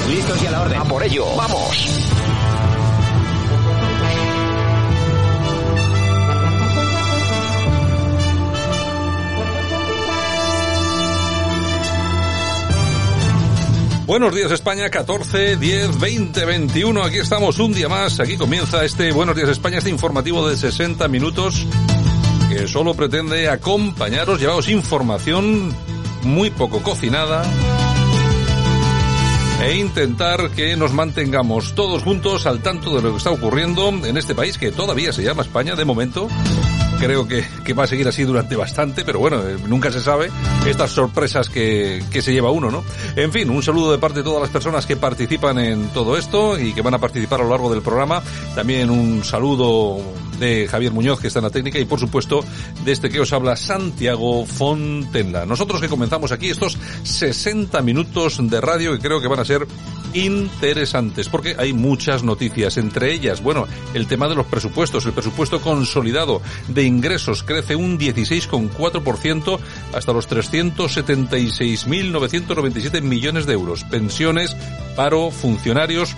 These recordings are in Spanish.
listos y a la orden. A por ello. Vamos. Buenos días España, 14, 10, 20, 21. Aquí estamos un día más. Aquí comienza este Buenos días España, este informativo de 60 minutos que solo pretende acompañaros, llevaros información muy poco cocinada e intentar que nos mantengamos todos juntos al tanto de lo que está ocurriendo en este país que todavía se llama España de momento creo que, que, va a seguir así durante bastante, pero bueno, eh, nunca se sabe estas sorpresas que, que se lleva uno, ¿no? En fin, un saludo de parte de todas las personas que participan en todo esto y que van a participar a lo largo del programa. También un saludo de Javier Muñoz, que está en la técnica, y por supuesto de este que os habla Santiago Fontenla. Nosotros que comenzamos aquí estos 60 minutos de radio que creo que van a ser interesantes, porque hay muchas noticias, entre ellas, bueno, el tema de los presupuestos, el presupuesto consolidado de ingresos crece un 16,4% hasta los 376.997 millones de euros. Pensiones, paro, funcionarios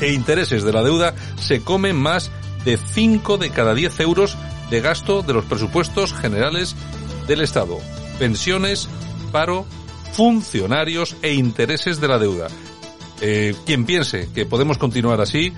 e intereses de la deuda se comen más de 5 de cada 10 euros de gasto de los presupuestos generales del Estado. Pensiones, paro, funcionarios e intereses de la deuda. Eh, quien piense que podemos continuar así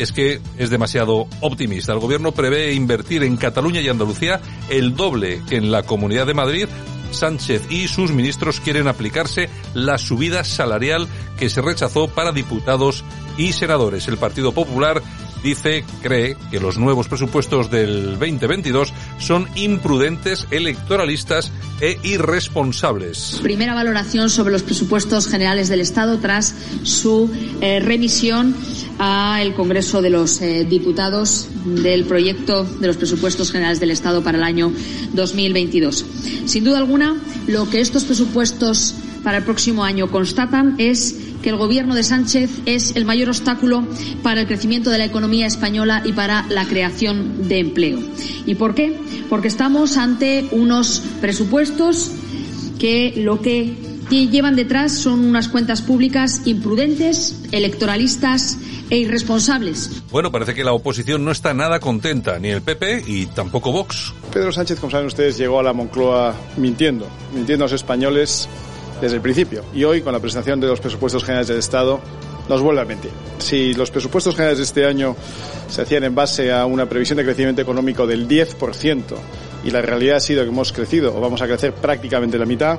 es que es demasiado optimista. El gobierno prevé invertir en Cataluña y Andalucía el doble que en la Comunidad de Madrid. Sánchez y sus ministros quieren aplicarse la subida salarial que se rechazó para diputados y senadores. El Partido Popular dice, cree que los nuevos presupuestos del 2022 son imprudentes, electoralistas e irresponsables. Primera valoración sobre los presupuestos generales del Estado tras su eh, remisión al Congreso de los eh, Diputados del proyecto de los presupuestos generales del Estado para el año 2022. Sin duda alguna, lo que estos presupuestos para el próximo año constatan es que el gobierno de Sánchez es el mayor obstáculo para el crecimiento de la economía española y para la creación de empleo. ¿Y por qué? Porque estamos ante unos presupuestos que lo que llevan detrás son unas cuentas públicas imprudentes, electoralistas e irresponsables. Bueno, parece que la oposición no está nada contenta, ni el PP y tampoco Vox. Pedro Sánchez, como saben ustedes, llegó a la Moncloa mintiendo, mintiendo a los españoles desde el principio. Y hoy, con la presentación de los presupuestos generales del Estado, nos vuelve a mentir. Si los presupuestos generales de este año se hacían en base a una previsión de crecimiento económico del 10% y la realidad ha sido que hemos crecido o vamos a crecer prácticamente la mitad,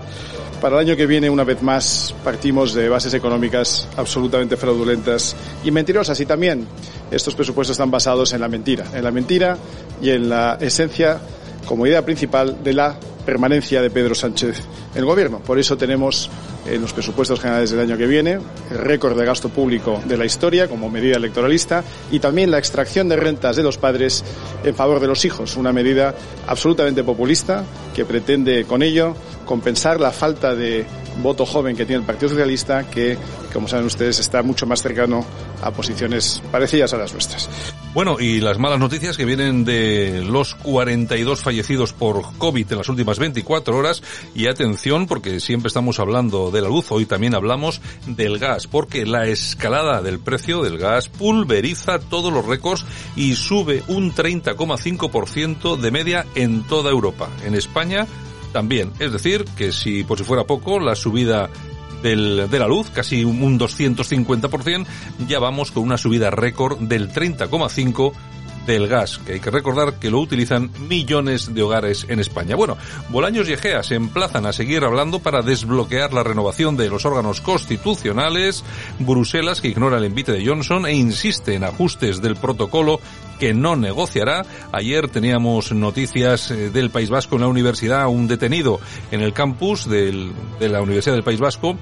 para el año que viene, una vez más, partimos de bases económicas absolutamente fraudulentas y mentirosas. Y también estos presupuestos están basados en la mentira, en la mentira y en la esencia como idea principal de la permanencia de Pedro Sánchez en el gobierno. Por eso tenemos en los presupuestos generales del año que viene el récord de gasto público de la historia como medida electoralista y también la extracción de rentas de los padres en favor de los hijos, una medida absolutamente populista que pretende con ello compensar la falta de voto joven que tiene el Partido Socialista, que, como saben ustedes, está mucho más cercano a posiciones parecidas a las nuestras. Bueno, y las malas noticias que vienen de los 42 fallecidos por COVID en las últimas 24 horas. Y atención, porque siempre estamos hablando de la luz, hoy también hablamos del gas, porque la escalada del precio del gas pulveriza todos los récords y sube un 30,5% de media en toda Europa. En España también. Es decir, que si por si fuera poco, la subida del, de la luz, casi un 250%, ya vamos con una subida récord del 30,5% del gas, que hay que recordar que lo utilizan millones de hogares en España. Bueno, Bolaños y Egea se emplazan a seguir hablando para desbloquear la renovación de los órganos constitucionales, Bruselas que ignora el envite de Johnson e insiste en ajustes del protocolo que no negociará. Ayer teníamos noticias eh, del País Vasco en la universidad, un detenido en el campus del, de la Universidad del País Vasco,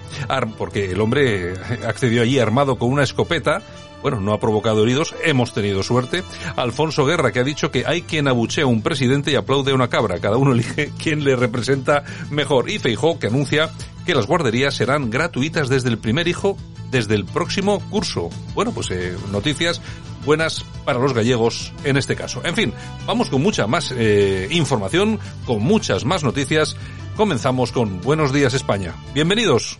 porque el hombre accedió allí armado con una escopeta bueno, no ha provocado heridos, hemos tenido suerte. Alfonso Guerra, que ha dicho que hay quien abuchea a un presidente y aplaude a una cabra. Cada uno elige quién le representa mejor. Y Feijó, que anuncia que las guarderías serán gratuitas desde el primer hijo, desde el próximo curso. Bueno, pues eh, noticias buenas para los gallegos en este caso. En fin, vamos con mucha más eh, información, con muchas más noticias. Comenzamos con Buenos Días España. Bienvenidos.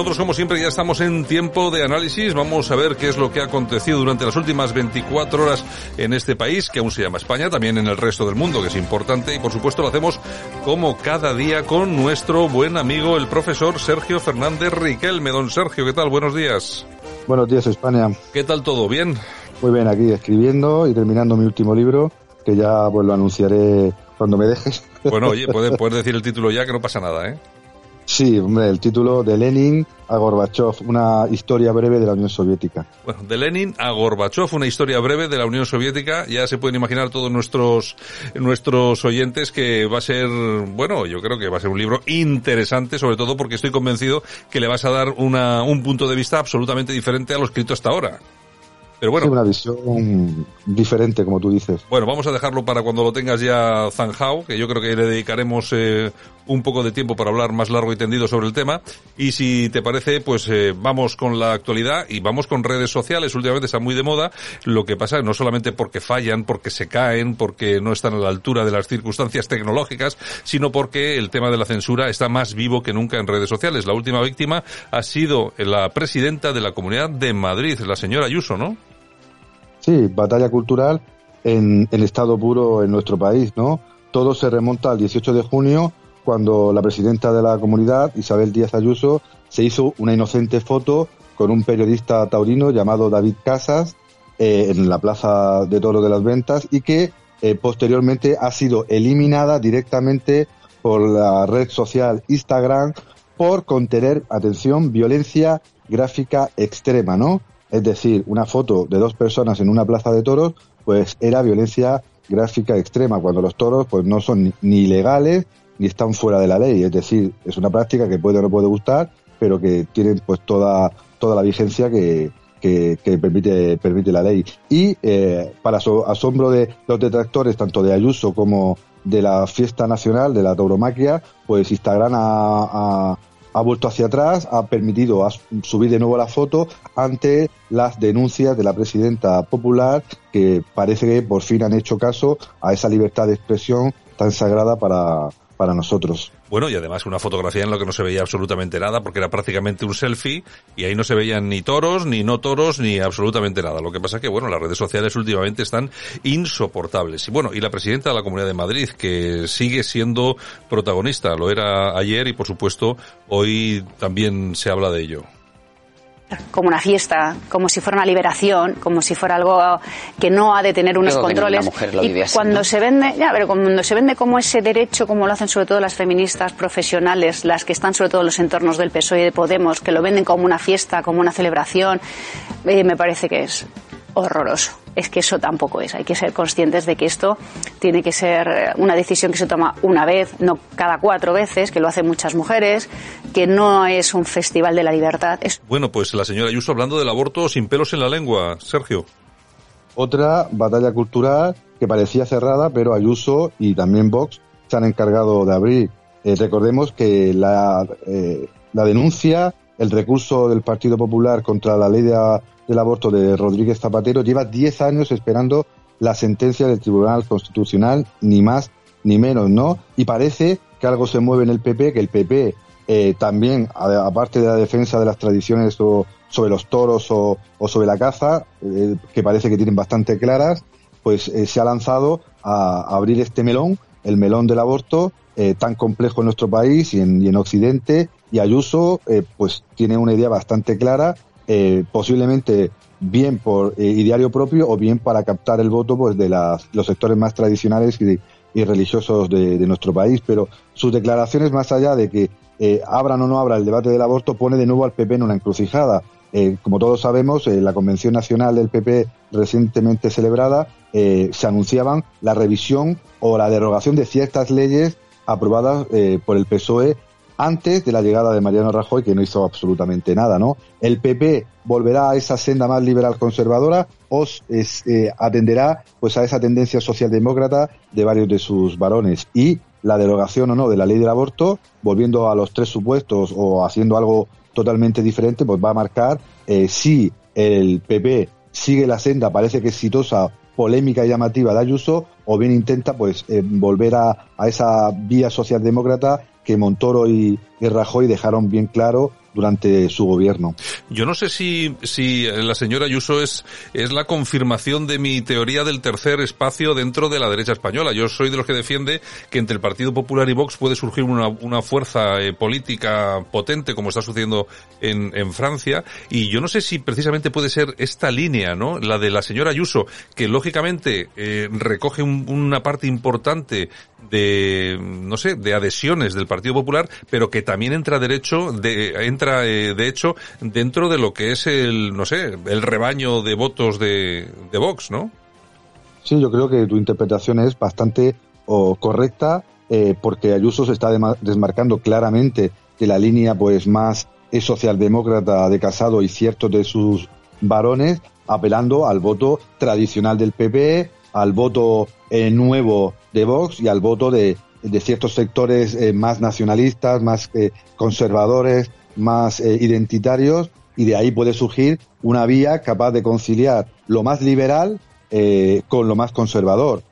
Nosotros como siempre ya estamos en tiempo de análisis. Vamos a ver qué es lo que ha acontecido durante las últimas 24 horas en este país, que aún se llama España, también en el resto del mundo, que es importante. Y por supuesto lo hacemos como cada día con nuestro buen amigo, el profesor Sergio Fernández Riquelme. Don Sergio, ¿qué tal? Buenos días. Buenos días, España. ¿Qué tal todo? ¿Bien? Muy bien, aquí escribiendo y terminando mi último libro, que ya pues lo anunciaré cuando me dejes. Bueno, oye, puedes, puedes decir el título ya, que no pasa nada, ¿eh? Sí, hombre, el título de Lenin a Gorbachev, una historia breve de la Unión Soviética. Bueno, de Lenin a Gorbachev, una historia breve de la Unión Soviética. Ya se pueden imaginar todos nuestros, nuestros oyentes que va a ser, bueno, yo creo que va a ser un libro interesante, sobre todo porque estoy convencido que le vas a dar una, un punto de vista absolutamente diferente a lo escrito hasta ahora. Pero bueno. una visión diferente, como tú dices. Bueno, vamos a dejarlo para cuando lo tengas ya zanjado, que yo creo que le dedicaremos eh, un poco de tiempo para hablar más largo y tendido sobre el tema. Y si te parece, pues eh, vamos con la actualidad y vamos con redes sociales. Últimamente está muy de moda. Lo que pasa no solamente porque fallan, porque se caen, porque no están a la altura de las circunstancias tecnológicas, sino porque el tema de la censura está más vivo que nunca en redes sociales. La última víctima ha sido la presidenta de la Comunidad de Madrid, la señora Ayuso, ¿no? Sí, batalla cultural en el estado puro en nuestro país, ¿no? Todo se remonta al 18 de junio, cuando la presidenta de la comunidad, Isabel Díaz Ayuso, se hizo una inocente foto con un periodista taurino llamado David Casas eh, en la Plaza de Toro de las Ventas y que eh, posteriormente ha sido eliminada directamente por la red social Instagram por contener, atención, violencia gráfica extrema, ¿no? Es decir, una foto de dos personas en una plaza de toros, pues era violencia gráfica extrema, cuando los toros pues no son ni ilegales ni están fuera de la ley. Es decir, es una práctica que puede o no puede gustar, pero que tienen pues toda, toda la vigencia que, que, permite, permite la ley. Y eh, para asombro de los detractores, tanto de Ayuso como de la fiesta nacional, de la tauromaquia, pues Instagram ha, ha vuelto hacia atrás, ha permitido subir de nuevo la foto ante las denuncias de la presidenta popular que parece que por fin han hecho caso a esa libertad de expresión tan sagrada para, para nosotros. Bueno, y además una fotografía en la que no se veía absolutamente nada, porque era prácticamente un selfie, y ahí no se veían ni toros, ni no toros, ni absolutamente nada. Lo que pasa que, bueno, las redes sociales últimamente están insoportables. Y bueno, y la presidenta de la Comunidad de Madrid, que sigue siendo protagonista, lo era ayer y por supuesto hoy también se habla de ello como una fiesta, como si fuera una liberación, como si fuera algo que no ha de tener unos controles. y cuando se vende, ya, pero cuando se vende como ese derecho, como lo hacen sobre todo las feministas profesionales, las que están sobre todo en los entornos del PSOE y de Podemos, que lo venden como una fiesta, como una celebración, eh, me parece que es horroroso. Es que eso tampoco es. Hay que ser conscientes de que esto tiene que ser eh, una decisión que se toma una vez, no cada cuatro veces, que lo hacen muchas mujeres, que no es un festival de la libertad. Bueno, pues la señora Ayuso hablando del aborto sin pelos en la lengua. Sergio. Otra batalla cultural que parecía cerrada, pero Ayuso y también Vox se han encargado de abrir. Eh, recordemos que la, eh, la denuncia, el recurso del Partido Popular contra la ley de del aborto de Rodríguez Zapatero lleva 10 años esperando la sentencia del Tribunal Constitucional, ni más ni menos, ¿no? Y parece que algo se mueve en el PP, que el PP eh, también, aparte de la defensa de las tradiciones o sobre los toros o, sobre la caza, eh, que parece que tienen bastante claras, pues eh, se ha lanzado a, abrir este melón, el melón del aborto, tan complejo en nuestro país y en, Occidente, y Ayuso pues tiene una idea bastante clara, posiblemente bien por ideario propio o bien para captar el voto pues de los sectores más tradicionales y, religiosos de, de, nuestro país, pero sus declaraciones más allá de que eh, abran o no abra el debate del aborto, pone de nuevo al PP en una encrucijada. Eh, como todos sabemos, en la Convención Nacional del PP recientemente celebrada eh, se anunciaban la revisión o la derogación de ciertas leyes aprobadas por el PSOE antes de la llegada de Mariano Rajoy, que no hizo absolutamente nada, ¿no? El PP volverá a esa senda más liberal conservadora o atenderá pues a esa tendencia socialdemócrata de varios de sus varones y la derogación o no de la ley del aborto, volviendo a los tres supuestos o haciendo algo totalmente diferente, pues va a marcar eh, si el PP sigue la senda, parece que exitosa, polémica y llamativa de Ayuso, o bien intenta pues eh, volver a, esa vía socialdemócrata que Montoro y Rajoy dejaron bien claro durante su gobierno. Yo no sé si, si la señora Ayuso es, es la confirmación de mi teoría del tercer espacio dentro de la derecha española. Yo soy de los que defiende que entre el Partido Popular y Vox puede surgir una, una fuerza eh, política potente, como está sucediendo en, en Francia, y yo no sé si precisamente puede ser esta línea, ¿no? La de la señora Ayuso, que lógicamente eh, recoge una parte importante de, no sé, de adhesiones del Partido Popular, pero que también entra derecho, de, eh, de hecho dentro de lo que es el, no sé, el rebaño de votos de, de Vox, ¿no? Sí, yo creo que tu interpretación es bastante correcta, eh, porque Ayuso se está desmarcando claramente de la línea pues más socialdemócrata de Casado y ciertos de sus varones, apelando al voto tradicional del PP, al voto eh, nuevo de Vox y al voto de, ciertos sectores eh, más nacionalistas, más eh, conservadores, más identitarios, y de ahí puede surgir una vía capaz de conciliar lo más liberal con lo más conservador,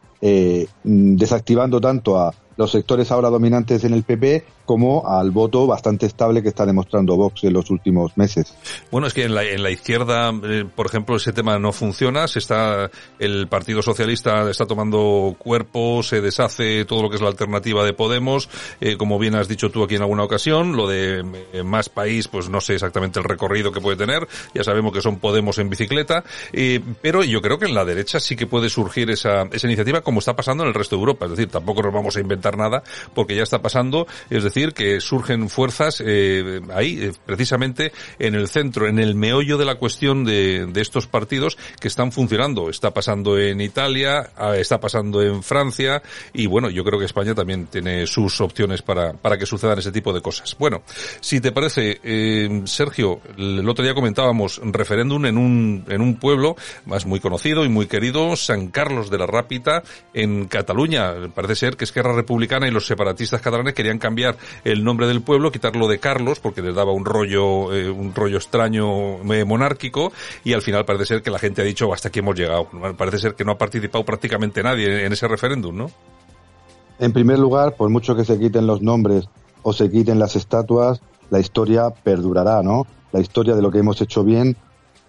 desactivando tanto a los sectores ahora dominantes en el PP como al voto bastante estable que está demostrando Vox en los últimos meses. Bueno, es que en la, en la izquierda, eh, por ejemplo, ese tema no funciona. Se está, el Partido Socialista está tomando cuerpo, se deshace todo lo que es la alternativa de Podemos, eh, como bien has dicho tú aquí en alguna ocasión. Lo de eh, más país, pues no sé exactamente el recorrido que puede tener. Ya sabemos que son Podemos en bicicleta, pero yo creo que en la derecha sí que puede surgir esa, esa iniciativa, como está pasando en el resto de Europa. Es decir, tampoco nos vamos a inventar nada, porque ya está pasando. Es decir que surgen fuerzas eh, ahí, eh, precisamente en el centro, en el meollo de la cuestión de, de, estos partidos que están funcionando. Está pasando en Italia, ah, está pasando en Francia y bueno, yo creo que España también tiene sus opciones para, para que sucedan ese tipo de cosas. Bueno, si te parece, eh, Sergio, el otro día comentábamos referéndum en un, en un pueblo más muy conocido y muy querido, San Carlos de la Rápita, en Cataluña. Parece ser que Esquerra Republicana y los separatistas catalanes querían cambiar el nombre del pueblo, quitarlo de Carlos, porque les daba un rollo, eh, un rollo extraño eh, monárquico, y al final parece ser que la gente ha dicho hasta aquí hemos llegado. Parece ser que no ha participado prácticamente nadie en ese referéndum, ¿no? En primer lugar, por mucho que se quiten los nombres o se quiten las estatuas, la historia perdurará, ¿no? La historia de lo que hemos hecho bien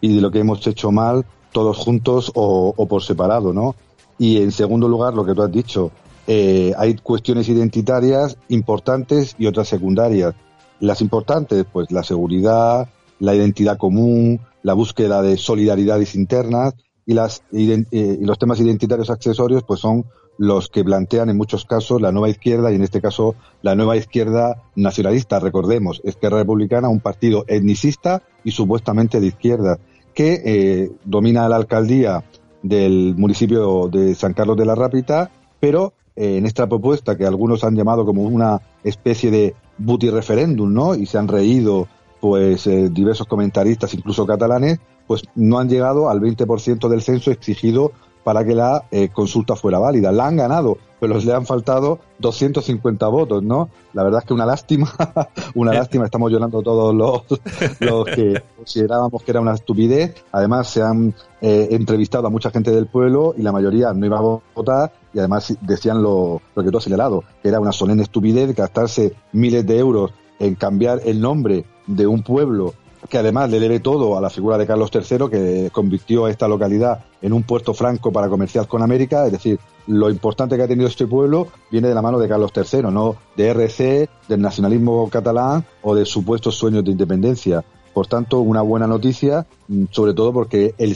y de lo que hemos hecho mal, todos juntos o, o por separado, ¿no? Y en segundo lugar, lo que tú has dicho, eh, hay cuestiones identitarias importantes y otras secundarias. Las importantes, pues la seguridad, la identidad común, la búsqueda de solidaridades internas y, las, eh, y los temas identitarios accesorios, pues son los que plantean en muchos casos la nueva izquierda y en este caso la nueva izquierda nacionalista. Recordemos, Esquerra Republicana, un partido etnicista y supuestamente de izquierda, que eh, domina la alcaldía del municipio de San Carlos de la Rápita, pero eh, en esta propuesta que algunos han llamado como una especie de buti referéndum, ¿no? Y se han reído, pues, eh, diversos comentaristas, incluso catalanes, pues no han llegado al 20% del censo exigido para que la eh, consulta fuera válida. La han ganado, pero le han faltado 250 votos, ¿no? La verdad es que una lástima, una lástima, estamos llorando todos los, los que considerábamos que era una estupidez. Además, se han eh, entrevistado a mucha gente del pueblo y la mayoría no iba a votar y además decían lo, lo que tú has señalado, que era una solemne estupidez gastarse miles de euros en cambiar el nombre de un pueblo que además le debe todo a la figura de Carlos III, que convirtió a esta localidad en un puerto franco para comerciar con América. Es decir, lo importante que ha tenido este pueblo viene de la mano de Carlos III, no de RC, del nacionalismo catalán o de supuestos sueños de independencia. Por tanto, una buena noticia, mm, sobre todo porque el,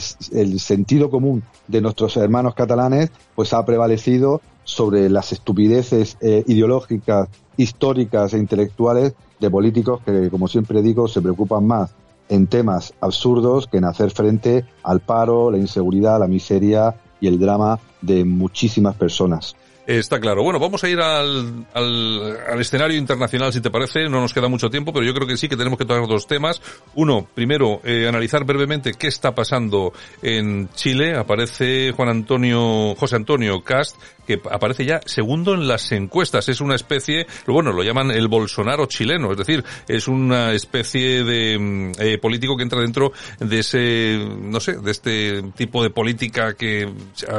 sentido común de nuestros hermanos catalanes pues ha prevalecido sobre las estupideces eh, ideológicas, históricas e intelectuales de políticos que, como siempre digo, se preocupan más en temas absurdos que en hacer frente al paro, la inseguridad, la miseria y el drama de muchísimas personas. Está claro. Bueno, vamos a ir al, al, escenario internacional, si te parece. No nos queda mucho tiempo, pero yo creo que sí que tenemos que tocar dos temas. Uno, primero, eh, analizar brevemente qué está pasando en Chile. Aparece Juan Antonio, José Antonio Cast, que aparece ya segundo en las encuestas. Es una especie, bueno, lo llaman el Bolsonaro chileno. Es decir, es una especie de mm, eh, político que entra dentro de ese, no sé, de este tipo de política que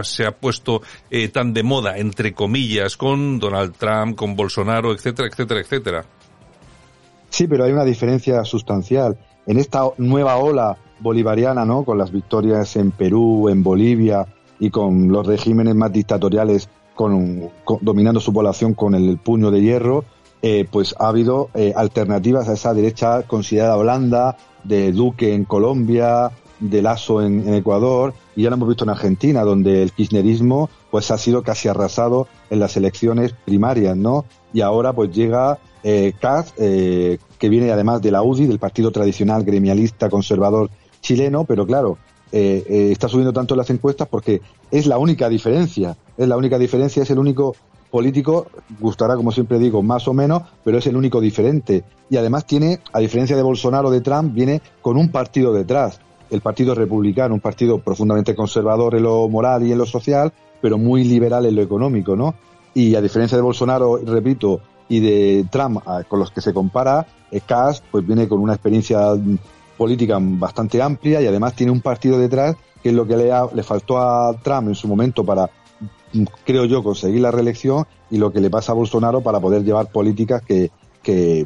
se ha puesto eh, tan de moda entre comillas, con Donald Trump, con Bolsonaro, etcétera, etcétera, etcétera. Sí, pero hay una diferencia sustancial. En esta nueva ola bolivariana, ¿no? Con las victorias en Perú, en Bolivia y con los regímenes más dictatoriales con, dominando su población con el puño de hierro, eh, pues ha habido eh, alternativas a esa derecha considerada blanda, de Duque en Colombia, de Lazo en, Ecuador, y ya lo hemos visto en Argentina, donde el kirchnerismo pues ha sido casi arrasado en las elecciones primarias, ¿no? Y ahora pues llega eh, eh, que viene además de la UDI, del partido tradicional gremialista conservador chileno, pero claro, eh, eh, está subiendo tanto las encuestas porque es la única diferencia, es la única diferencia, es el único político, gustará como siempre digo, más o menos, pero es el único diferente. Y además tiene, a diferencia de Bolsonaro o de Trump, viene con un partido detrás el Partido Republicano, un partido profundamente conservador en lo moral y en lo social, pero muy liberal en lo económico, ¿no? Y a diferencia de Bolsonaro, repito, y de Trump, con los que se compara, Kass pues viene con una experiencia política bastante amplia y además tiene un partido detrás que es lo que le, le faltó a Trump en su momento para, creo yo, conseguir la reelección y lo que le pasa a Bolsonaro para poder llevar políticas que, que,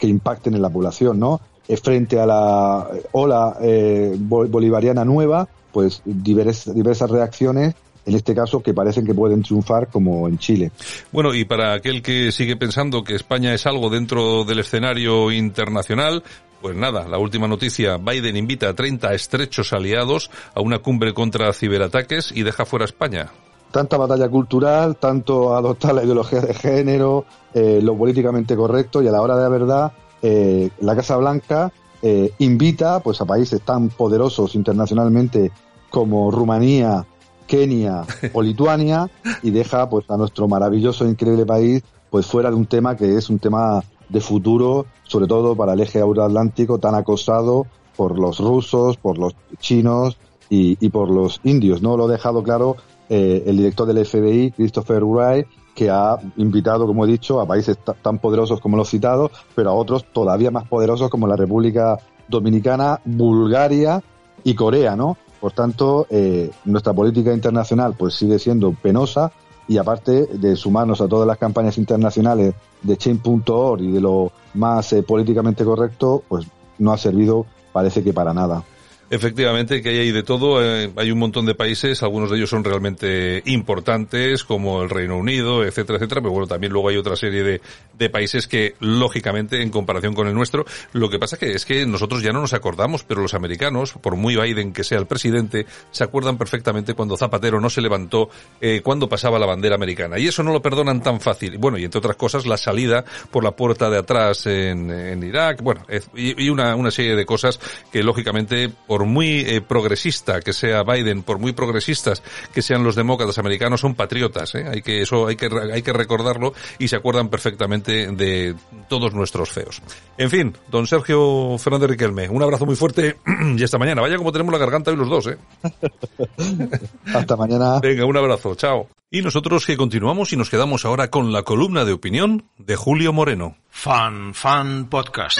impacten en la población, ¿no? Eh, frente a la ola eh, bolivariana nueva, pues diversas reacciones en este caso que parecen que pueden triunfar como en Chile. Bueno, y para aquel que sigue pensando que España es algo dentro del escenario internacional, pues nada, la última noticia, Biden invita a 30 estrechos aliados a una cumbre contra ciberataques y deja fuera a España. Tanta batalla cultural, tanto adoptar la ideología de género, eh, lo políticamente correcto y a la hora de la verdad eh, la Casa Blanca eh, invita pues a países tan poderosos internacionalmente como Rumanía, Kenia o Lituania y deja pues a nuestro maravilloso e increíble país pues fuera de un tema que es un tema de futuro, sobre todo para el eje euroatlántico tan acosado por los rusos, por los chinos y, por los indios. No lo ha dejado claro eh, el director del FBI, Christopher Wright, que ha invitado, como he dicho, a países tan poderosos como los citados, pero a otros todavía más poderosos como la República Dominicana, Bulgaria y Corea, ¿no? Por tanto, eh, nuestra política internacional pues sigue siendo penosa y aparte de sumarnos a todas las campañas internacionales de Chain.org y de lo más eh, políticamente correcto, pues no ha servido, parece que para nada. Efectivamente, que hay de todo. Eh, hay un montón de países, algunos de ellos son realmente importantes, como el Reino Unido, etcétera, etcétera. Pero bueno, también luego hay otra serie de, de países que, lógicamente, en comparación con el nuestro, lo que pasa que es que nosotros ya no nos acordamos, pero los americanos, por muy Biden que sea el presidente, se acuerdan perfectamente cuando Zapatero no se levantó, eh, cuando pasaba la bandera americana. Y eso no lo perdonan tan fácil. Bueno, y entre otras cosas, la salida por la puerta de atrás en, en Irak, bueno, y, y una, una serie de cosas que, lógicamente, por muy eh, progresista que sea Biden, por muy progresistas que sean los demócratas americanos, son patriotas. ¿eh? Hay que eso hay que hay que recordarlo y se acuerdan perfectamente de todos nuestros feos. En fin, don Sergio Fernández Riquelme, un abrazo muy fuerte y hasta mañana. Vaya como tenemos la garganta hoy los dos, ¿eh? hasta mañana. Venga, un abrazo, chao. Y nosotros que continuamos y nos quedamos ahora con la columna de opinión de Julio Moreno. Fan Fan Podcast.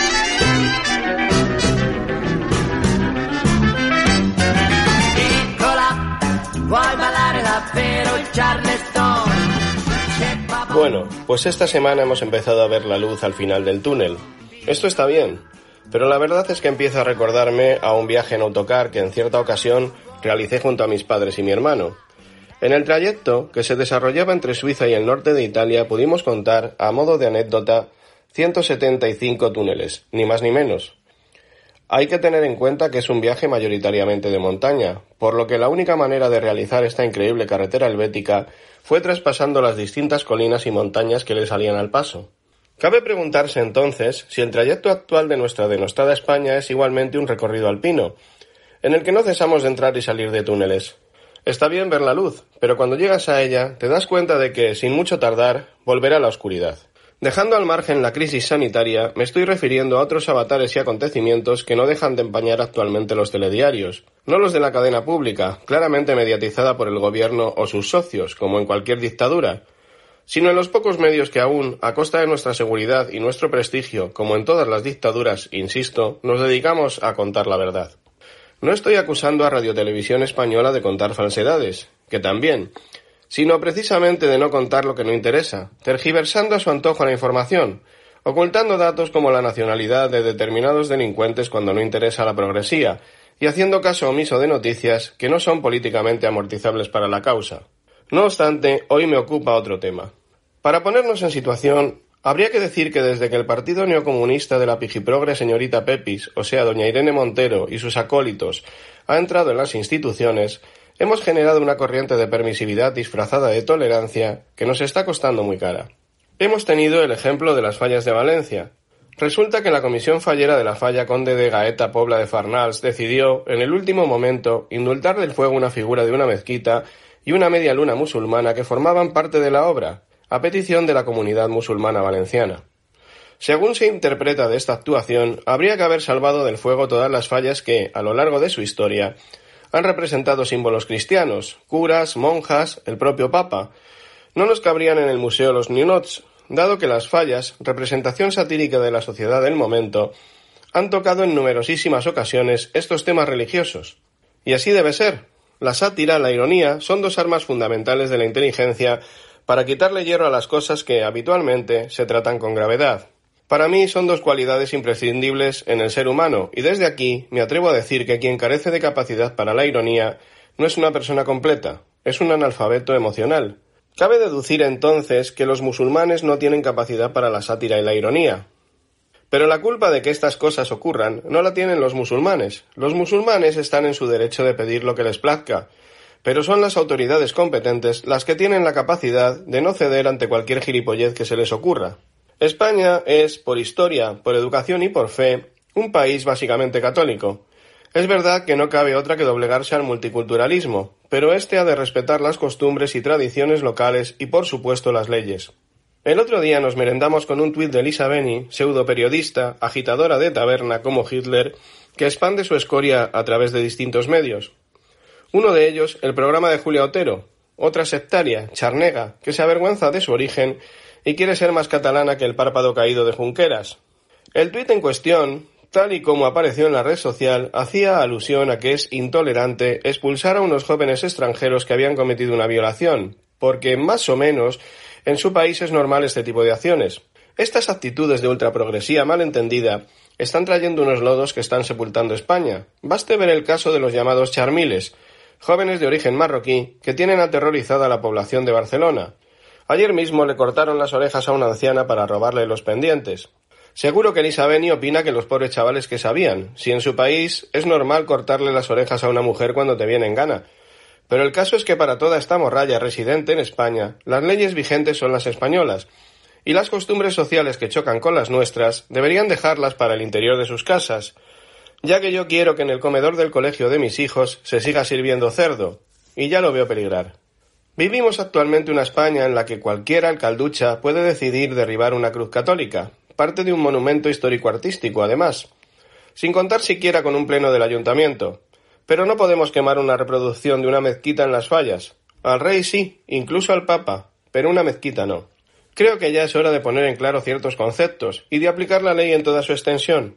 Bueno, pues esta semana hemos empezado a ver la luz al final del túnel. Esto está bien, pero la verdad es que empiezo a recordarme a un viaje en autocar que en cierta ocasión realicé junto a mis padres y mi hermano. En el trayecto, que se desarrollaba entre Suiza y el norte de Italia, pudimos contar, a modo de anécdota, 175 túneles, ni más ni menos. Hay que tener en cuenta que es un viaje mayoritariamente de montaña, por lo que la única manera de realizar esta increíble carretera helvética fue traspasando las distintas colinas y montañas que le salían al paso. Cabe preguntarse entonces si el trayecto actual de nuestra denostada España es igualmente un recorrido alpino, en el que no cesamos de entrar y salir de túneles. Está bien ver la luz, pero cuando llegas a ella te das cuenta de que, sin mucho tardar, volverá la oscuridad. Dejando al margen la crisis sanitaria, me estoy refiriendo a otros avatares y acontecimientos que no dejan de empañar actualmente los telediarios. No los de la cadena pública, claramente mediatizada por el gobierno o sus socios, como en cualquier dictadura, sino en los pocos medios que aún, a costa de nuestra seguridad y nuestro prestigio, como en todas las dictaduras, insisto, nos dedicamos a contar la verdad. No estoy acusando a Radiotelevisión Española de contar falsedades, que también, sino precisamente de no contar lo que no interesa, tergiversando a su antojo la información, ocultando datos como la nacionalidad de determinados delincuentes cuando no interesa la progresía, y haciendo caso omiso de noticias que no son políticamente amortizables para la causa. No obstante, hoy me ocupa otro tema. Para ponernos en situación, habría que decir que desde que el Partido Neocomunista de la Pijiprogre señorita Pepis, o sea, doña Irene Montero y sus acólitos, ha entrado en las instituciones, hemos generado una corriente de permisividad disfrazada de tolerancia que nos está costando muy cara. Hemos tenido el ejemplo de las fallas de Valencia. Resulta que la comisión fallera de la falla Conde de Gaeta Pobla de Farnals decidió, en el último momento, indultar del fuego una figura de una mezquita y una media luna musulmana que formaban parte de la obra, a petición de la comunidad musulmana valenciana. Según se interpreta de esta actuación, habría que haber salvado del fuego todas las fallas que, a lo largo de su historia, han representado símbolos cristianos, curas, monjas, el propio Papa. No nos cabrían en el Museo los Newnots, dado que las fallas, representación satírica de la sociedad del momento, han tocado en numerosísimas ocasiones estos temas religiosos. Y así debe ser. La sátira, la ironía, son dos armas fundamentales de la inteligencia para quitarle hierro a las cosas que habitualmente se tratan con gravedad. Para mí son dos cualidades imprescindibles en el ser humano, y desde aquí me atrevo a decir que quien carece de capacidad para la ironía no es una persona completa, es un analfabeto emocional. Cabe deducir entonces que los musulmanes no tienen capacidad para la sátira y la ironía. Pero la culpa de que estas cosas ocurran no la tienen los musulmanes. Los musulmanes están en su derecho de pedir lo que les plazca, pero son las autoridades competentes las que tienen la capacidad de no ceder ante cualquier gilipollez que se les ocurra. España es, por historia, por educación y por fe, un país básicamente católico. Es verdad que no cabe otra que doblegarse al multiculturalismo, pero éste ha de respetar las costumbres y tradiciones locales y, por supuesto, las leyes. El otro día nos merendamos con un tuit de Elisa Beni, pseudo periodista, agitadora de taberna como Hitler, que expande su escoria a través de distintos medios. Uno de ellos, el programa de Julia Otero, otra sectaria, charnega, que se avergüenza de su origen y quiere ser más catalana que el párpado caído de Junqueras. El tuit en cuestión, tal y como apareció en la red social, hacía alusión a que es intolerante expulsar a unos jóvenes extranjeros que habían cometido una violación, porque más o menos en su país es normal este tipo de acciones. Estas actitudes de ultraprogresía mal entendida están trayendo unos lodos que están sepultando España. Baste ver el caso de los llamados charmiles, jóvenes de origen marroquí que tienen aterrorizada a la población de Barcelona. Ayer mismo le cortaron las orejas a una anciana para robarle los pendientes. Seguro que Elisa Beni opina que los pobres chavales que sabían, si en su país es normal cortarle las orejas a una mujer cuando te viene en gana. Pero el caso es que para toda esta morralla residente en España, las leyes vigentes son las españolas, y las costumbres sociales que chocan con las nuestras deberían dejarlas para el interior de sus casas, ya que yo quiero que en el comedor del colegio de mis hijos se siga sirviendo cerdo, y ya lo veo peligrar. Vivimos actualmente una España en la que cualquier alcalducha puede decidir derribar una cruz católica, parte de un monumento histórico-artístico, además, sin contar siquiera con un pleno del ayuntamiento. Pero no podemos quemar una reproducción de una mezquita en las fallas. Al rey sí, incluso al papa, pero una mezquita no. Creo que ya es hora de poner en claro ciertos conceptos y de aplicar la ley en toda su extensión,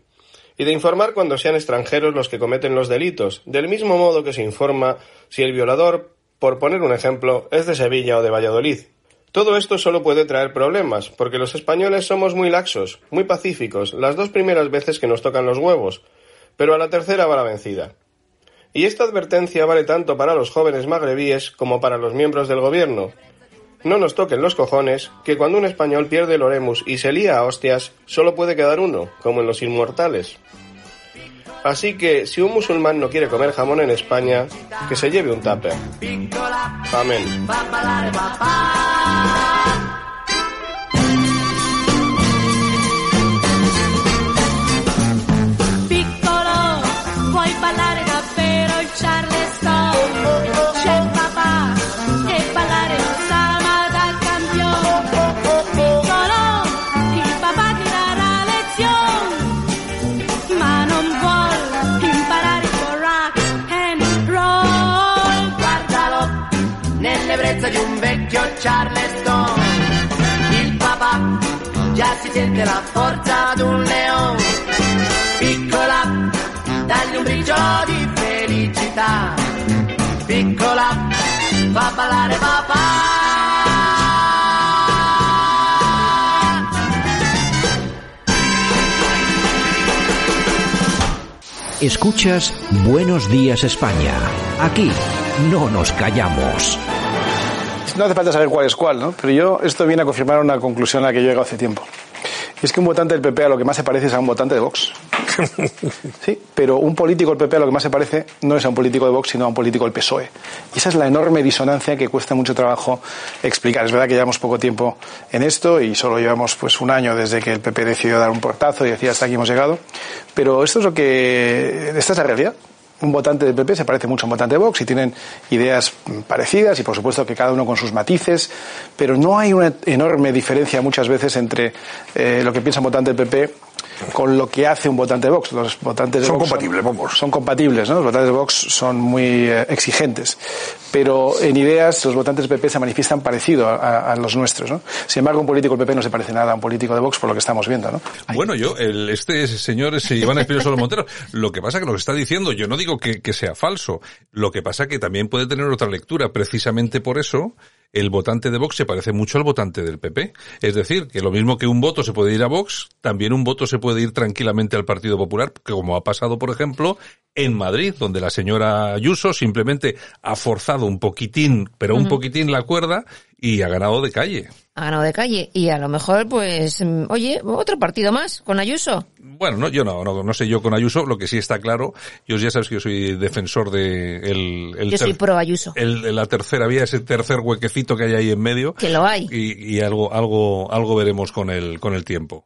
y de informar cuando sean extranjeros los que cometen los delitos, del mismo modo que se informa si el violador por poner un ejemplo, es de Sevilla o de Valladolid. Todo esto solo puede traer problemas, porque los españoles somos muy laxos, muy pacíficos, las dos primeras veces que nos tocan los huevos, pero a la tercera va la vencida. Y esta advertencia vale tanto para los jóvenes magrebíes como para los miembros del gobierno. No nos toquen los cojones, que cuando un español pierde el oremus y se lía a hostias, solo puede quedar uno, como en los inmortales. Así que si un musulmán no quiere comer jamón en España, que se lleve un tupper. Amén. Charleston. Il papà già si sente la forza d'un leone. Piccola, dagli un briccio di felicità. Piccola, fa ballare papà. Escuchas Buenos Días España. Aquí no nos callamos no hace falta saber cuál es cuál, ¿no? Pero yo, esto viene a confirmar una conclusión a la que yo he llegado hace tiempo. Y es que un votante del PP a lo que más se parece es a un votante de Vox. Sí, pero un político del PP a lo que más se parece no es a un político de Vox, sino a un político del PSOE. Y esa es la enorme disonancia que cuesta mucho trabajo explicar. Es verdad que llevamos poco tiempo en esto y solo llevamos pues un año desde que el PP decidió dar un portazo y decía hasta aquí hemos llegado. Pero esto es lo que, esta es la realidad un votante del PP se parece mucho a un votante de Vox y tienen ideas parecidas y por supuesto que cada uno con sus matices, pero no hay una enorme diferencia muchas veces entre eh, lo que piensa un votante del PP con lo que hace un votante de Vox. Los votantes de son Vox compatibles, son, vamos. Son compatibles, ¿no? Los votantes de Vox son muy eh, exigentes. Pero en ideas, los votantes del PP se manifiestan parecido a, los nuestros, ¿no? Sin embargo, un político del PP no se parece nada a un político de Vox por lo que estamos viendo, ¿no? Bueno, yo, el, este señor es Iván Espinosa Montero. Lo que pasa que lo que está diciendo, yo no digo que, que sea falso. Lo que pasa que también puede tener otra lectura. Precisamente por eso, el votante de Vox se parece mucho al votante del PP. Es decir, que lo mismo que un voto se puede ir a Vox, también un voto se puede ir tranquilamente al Partido Popular, que como ha pasado, por ejemplo, en Madrid, donde la señora Ayuso simplemente ha forzado un poquitín, pero un poquitín la cuerda y ha ganado de calle. Ha ganado de calle y a lo mejor, pues, mm, oye, otro partido más con Ayuso. Bueno, no, yo no, no, no sé yo con Ayuso, lo que sí está claro, yo ya sabes que yo soy defensor de el, el yo soy pro Ayuso. El, la tercera vía, ese tercer huequecito que hay ahí en medio. Que lo hay. Y, y algo, algo, algo veremos con el, con el tiempo.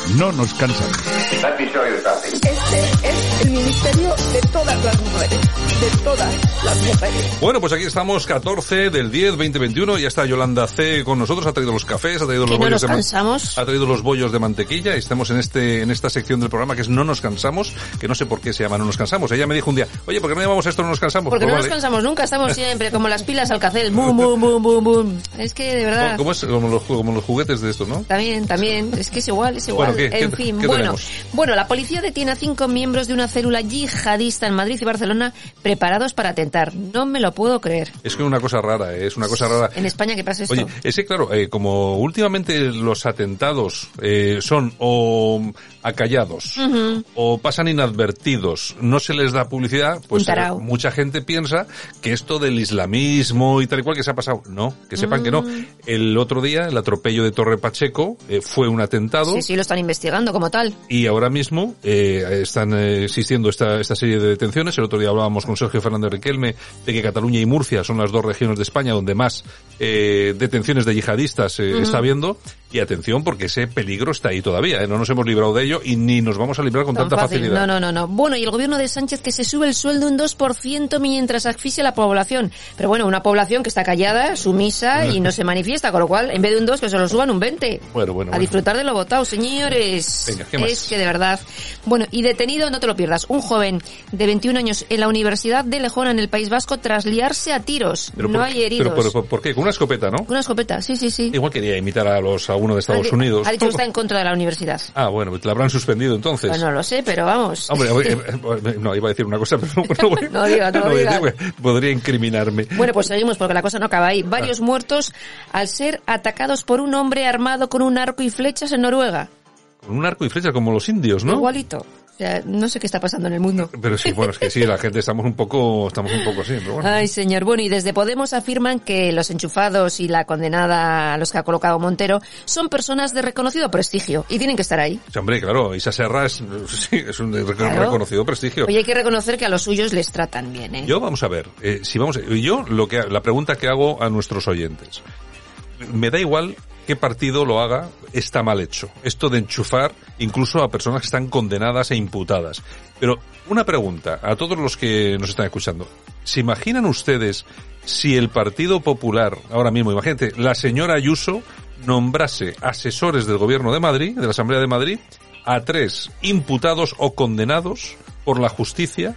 No nos cansamos. Este es el ministerio de todas las mujeres. De todas las mujeres. Bueno, pues aquí estamos 14 del 10, 2021. Ya está Yolanda C con nosotros. Ha traído los cafés, ha traído los bollos de ha traído los bollos de mantequilla y estamos en este en esta sección del programa que es No nos cansamos, que no sé por qué se llama No nos cansamos. Ella me dijo un día, oye, ¿por qué no llamamos esto No nos cansamos? Porque pues no nos cansamos nunca, estamos siempre como las pilas al café, boom, boom, boom, boom, boom. Es que de verdad. Como, es, como, los, como los juguetes de esto, ¿no? También, también. Es que es igual, es igual. Bueno, en fin, bueno. Bueno, la policía detiene a cinco miembros de una célula yihadista en Madrid y Barcelona preparados para atentar. No me lo puedo creer. Es que es una cosa rara, ¿eh? es una cosa rara. En España, ¿qué pasa esto? Oye, ese claro, eh, como últimamente los atentados eh, son o acallados o pasan inadvertidos, no se les da publicidad, pues mucha gente piensa que esto del islamismo y tal y cual que se ha pasado. No, que sepan que no. Mm. El otro día, el atropello de Torre Pacheco fue un atentado. Sí, sí, lo están investigando como tal. Y ahora mismo eh, están eh, existiendo esta, esta serie de detenciones. El otro día hablábamos con Sergio Fernández Riquelme de que Cataluña y Murcia son las dos regiones de España donde más detenciones de yihadistas está habiendo Y atención, porque ese peligro está ahí todavía, ¿eh? no nos hemos librado de ello y ni nos vamos a librar con tanta facilidad. No, no, no, no. Bueno, y el gobierno de Sánchez que se sube el sueldo un 2% mientras asfixia la población. Pero bueno, una población que está callada, sumisa y no se manifiesta, con lo cual, en vez de un 2, que se lo suban un 20. Bueno, bueno. A disfrutar de lo votado, señores. Venga, ¿qué más? Es que de verdad. Bueno, y detenido, no te lo pierdas, un joven de 21 años en la Universidad de Lejona, en el País Vasco, tras liarse a tiros. Pero no por- hay heridos. Pero, pero, ¿por qué? Con una escopeta, ¿no? Una escopeta, sí, sí, sí. Igual quería imitar a los uno de Estados Ha Unidos. Ha dicho que está en contra de la universidad. Ah, bueno, te la habrán suspendido entonces. Pues no lo sé, pero vamos. Hombre, eh, eh, no, iba a decir una cosa, pero no, no voy- No diga, no a diga. porque podría incriminarme. Bueno, pues seguimos porque la cosa no acaba ahí. Varios Ah. muertos al ser atacados por un hombre armado con un arco y flechas en Noruega. Con un arco y flecha como los indios, ¿no? Igualito. Sea, no sé qué está pasando en el mundo. Pero sí, bueno, es que sí, la gente estamos un poco, estamos un poco así, pero bueno. Ay, señor. Bueno, y desde Podemos afirman que los enchufados y la condenada a los que ha colocado Montero son personas de reconocido prestigio y tienen que estar ahí. Sí, hombre, claro, Isa Serra es, sí, es un Claro. reconocido prestigio. Oye, hay que reconocer que a los suyos les tratan bien, ¿eh? Yo vamos a ver, eh, si vamos, a- yo lo que la pregunta que hago a nuestros oyentes, me da igual qué partido lo haga, está mal hecho. Esto de enchufar incluso a personas que están condenadas e imputadas. Pero una pregunta a todos los que nos están escuchando. ¿Se imaginan ustedes si el Partido Popular, ahora mismo, imagínate, la señora Ayuso nombrase asesores del Gobierno de Madrid, de la Asamblea de Madrid, a tres imputados o condenados por la justicia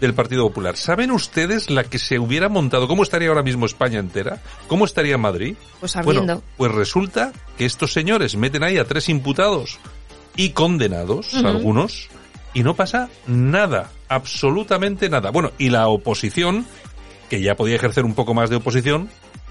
del Partido Popular. ¿Saben ustedes la que se hubiera montado? ¿Cómo estaría ahora mismo España entera? ¿Cómo estaría Madrid? Pues ardiendo. Bueno, pues resulta que estos señores meten ahí a tres imputados y condenados, algunos, y no pasa nada, absolutamente nada. Bueno, y la oposición, que ya podía ejercer un poco más de oposición,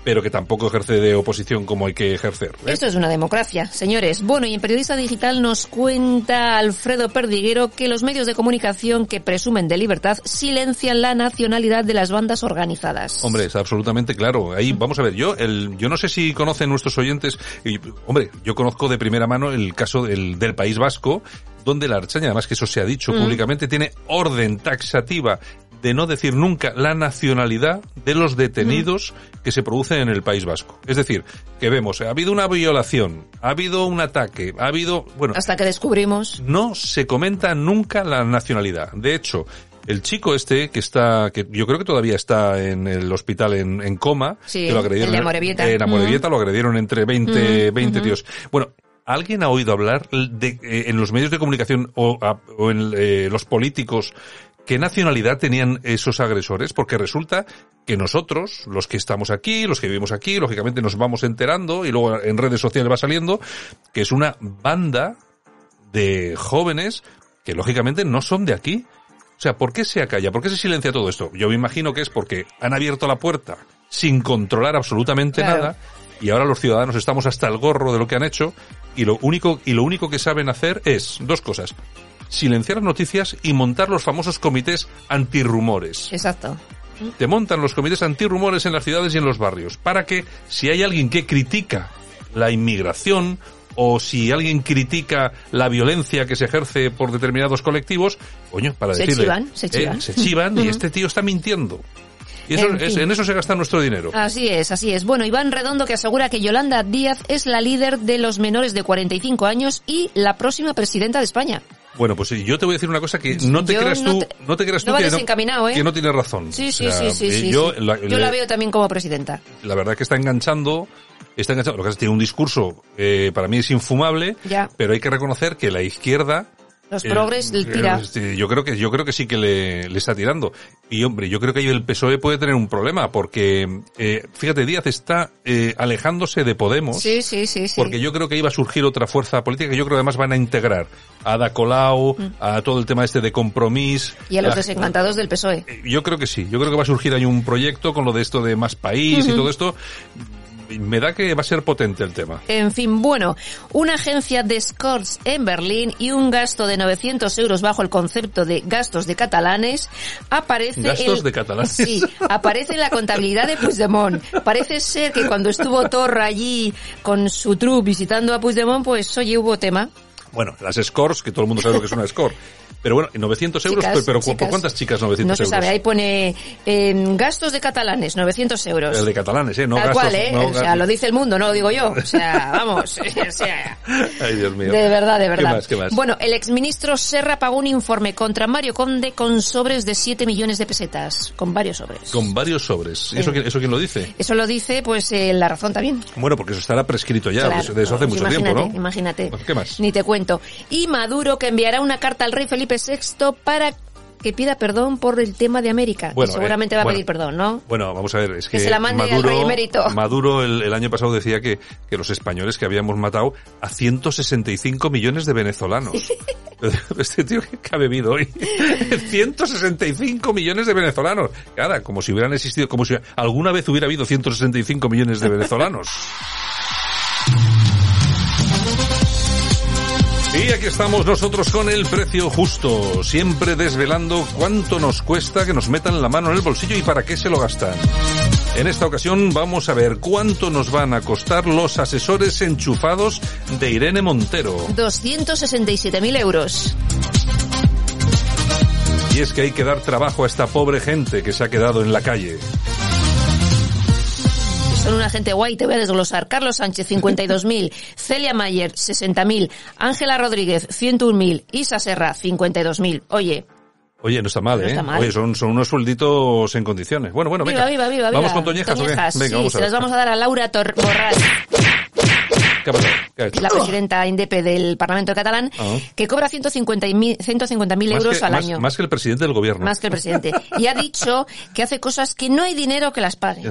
pero que tampoco ejerce de oposición como hay que ejercer. ¿eh? Esto es una democracia, señores. Bueno, y en Periodista Digital nos cuenta Alfredo Perdiguero que los medios de comunicación que presumen de libertad silencian la nacionalidad de las bandas organizadas. Hombre, es absolutamente claro. Ahí, vamos a ver, yo, el, yo no sé si conocen nuestros oyentes, y, hombre, yo conozco de primera mano el caso del, del País Vasco, donde la Archaña, además que eso se ha dicho Mm. públicamente, tiene orden taxativa de no decir nunca la nacionalidad de los detenidos que se producen en el País Vasco. Es decir, que vemos, ha habido una violación, ha habido un ataque, ha habido, bueno, Hasta que descubrimos. no se comenta nunca la nacionalidad. De hecho, el chico este que está, que yo creo que todavía está en el hospital en, en coma, Sí, que lo agredieron el de Amorebieta. en Amorebieta, lo agredieron entre 20, Mm, 20 ujú. tíos. Bueno, ¿alguien ha oído hablar de, eh, en los medios de comunicación o, a- o en eh, los políticos qué nacionalidad tenían esos agresores? Porque resulta que nosotros, los que estamos aquí, los que vivimos aquí, lógicamente nos vamos enterando y luego en redes sociales va saliendo que es una banda de jóvenes que lógicamente no son de aquí. O sea, ¿por qué se acalla? ¿Por qué se silencia todo esto? Yo me imagino que es porque han abierto la puerta sin controlar absolutamente Claro. nada y ahora los ciudadanos estamos hasta el gorro de lo que han hecho y lo único y lo único que saben hacer es dos cosas: silenciar las noticias y montar los famosos comités antirrumores. Exacto. Te montan los comités antirrumores en las ciudades y en los barrios para que si hay alguien que critica la inmigración o si alguien critica la violencia que se ejerce por determinados colectivos, coño, para Se decirle, chivan, se eh, chivan. se chivan y este tío está mintiendo. Y eso, En es- en eso se gasta nuestro dinero. Así es, así es. Bueno, Iván Redondo que asegura que Yolanda Díaz es la líder de los menores de 45 años y la próxima presidenta de España. Bueno, pues sí, yo te voy a decir una cosa que no te Yo creas no tú, te- no te creas tú no que, ¿eh? no tienes razón. Sí, sí, O sea, sí, sí, eh, sí. Yo, sí. la, Yo la veo también como presidenta. la verdad que está enganchando, está enganchando. Lo que pasa es que tiene un discurso, eh, para mí es infumable, Ya. pero hay que reconocer que la izquierda Los Eh, progres le tira. eh, yo creo que yo creo que sí que le, le está tirando y hombre yo creo que ahí el PSOE puede tener un problema porque eh, fíjate Díaz está eh, alejándose de Podemos Sí, sí, sí, sí. porque yo creo que iba a surgir otra fuerza política que yo creo que además van a integrar a Ada Colau a todo el tema este de compromiso Mm. Y a los desencantados del PSOE. yo creo que sí yo creo que va a surgir ahí un proyecto con lo de esto de más país y todo esto me da que va a ser potente el tema En fin, bueno, una agencia de escorts en Berlín y un gasto de 900 euros bajo el concepto de gastos de catalanes aparece Gastos en- de catalanes. Sí, aparece en la contabilidad de Puigdemont. Parece ser que cuando estuvo Torra allí con su trup visitando a Puigdemont, pues oye, hubo tema. Bueno, las scores, que todo el mundo sabe lo que es una score. Pero bueno, 900 euros, Chicas, pero, chicas. ¿por cuántas chicas 900 No se euros? sabe, ahí pone en gastos de catalanes, 900 euros. El de catalanes, ¿eh? No Tal gastos, cual, ¿eh? no o sea, gastos. lo dice el mundo, no lo digo yo. O sea, vamos, o sea, Ay, Dios mío. de verdad, de verdad. ¿Qué más, qué más? Bueno, el exministro Serra pagó un informe contra Mario Conde con sobres de 7 millones de pesetas, con varios sobres. Con varios sobres. ¿Y eso, quién- eso quién lo dice? Eso lo dice, pues, eh, la razón también. Bueno, porque eso estará prescrito ya, Claro, pues, eso hace pues mucho tiempo, imagínate, ¿no? Imagínate. ¿Qué más? Ni te cuento. Y Maduro que enviará una carta al rey Felipe VI para que pida perdón por el tema de América. Bueno, y seguramente eh, va a bueno. pedir perdón, ¿no? Bueno, vamos a ver, es que, Que se la mande al Maduro, rey emérito. Maduro el, el año pasado decía que, que los españoles que habíamos matado a 165 millones de venezolanos. Este tío que ha bebido hoy. 165 millones de venezolanos. Cara, como si hubieran existido, como si alguna vez hubiera habido 165 millones de venezolanos. Y aquí estamos nosotros con el precio justo, siempre desvelando cuánto nos cuesta que nos metan la mano en el bolsillo y para qué se lo gastan. En esta ocasión vamos a ver cuánto nos van a costar los asesores enchufados de Irene Montero. 267.000 euros. Y es que hay que dar trabajo a esta pobre gente que se ha quedado en la calle. Son una gente guay, te voy a desglosar. Carlos Sánchez, 52.000. Celia Mayer, 60.000. Ángela Rodríguez, 101.000. Isa Serra, 52.000. Oye, Oye, no está mal, No ¿eh? está mal. Oye, son, son unos suelditos en condiciones. Bueno, bueno, venga. viva, viva, viva. ¿Vamos viva. con Toñejas, o qué? Toñejas, Venga, sí, vamos a se ver. las vamos a dar a Laura Tor ¿Qué ha pasado? ¿Qué ha hecho? La presidenta indepe del Parlamento catalán, Ah. que cobra 150.000 150.000 Más euros que- al más- año. Más que el presidente del gobierno. Más que el presidente. Y ha dicho que hace cosas que no hay dinero que las pague.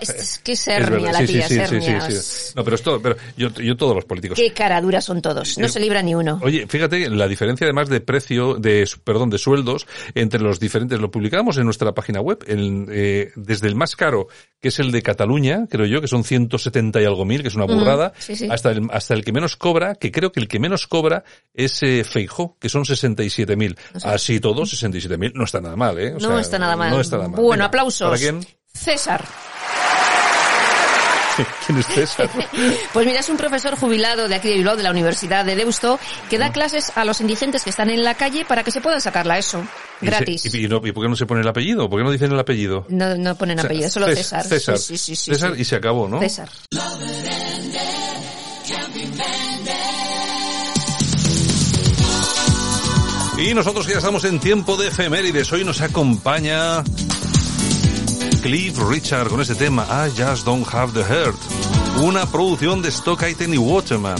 Es, que es hernia la tía, es. No, pero esto, pero yo, yo todos los políticos. Qué cara dura son todos. No Eh, se libra ni uno. Oye, fíjate la diferencia además de precio, de perdón, de sueldos entre los diferentes. Lo publicamos en nuestra página web, el, eh, desde el más caro, que es el de Cataluña, creo yo, que son 170 y algo mil, que es una burrada, sí, sí. hasta el hasta el que menos cobra, que creo que el que menos cobra es eh, Feijó, que son 67 mil. Así todo, 67 mil, no está nada mal, ¿eh? O no sea, está nada mal. No está nada mal. Bueno, Venga, aplausos. ¿Para quién? César. ¿Quién es César? Pues mira, es un profesor jubilado de aquí de Bilbao, de la Universidad de Deusto, que Mm. da clases a los indigentes que están en la calle para que se puedan sacar la ESO. Y se- Gratis. ¿Y, y no- y por qué no se pone el apellido? ¿Por qué no dicen el apellido? No, no ponen O sea, apellido, solo Cés- César. César. Sí, sí, sí, sí, César y se acabó, ¿no? César. Y nosotros que ya estamos en tiempo de efemérides, hoy nos acompaña Cliff Richard con ese tema I Just Don't Have the Heart, una producción de Stock Aitken y Waterman.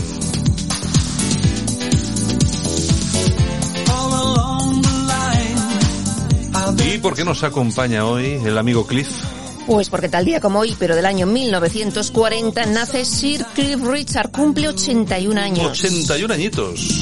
¿Y por qué nos acompaña hoy el amigo Cliff? Pues porque tal día como hoy, pero del año 1940, nace Sir Cliff Richard, cumple 81 años. 81 añitos.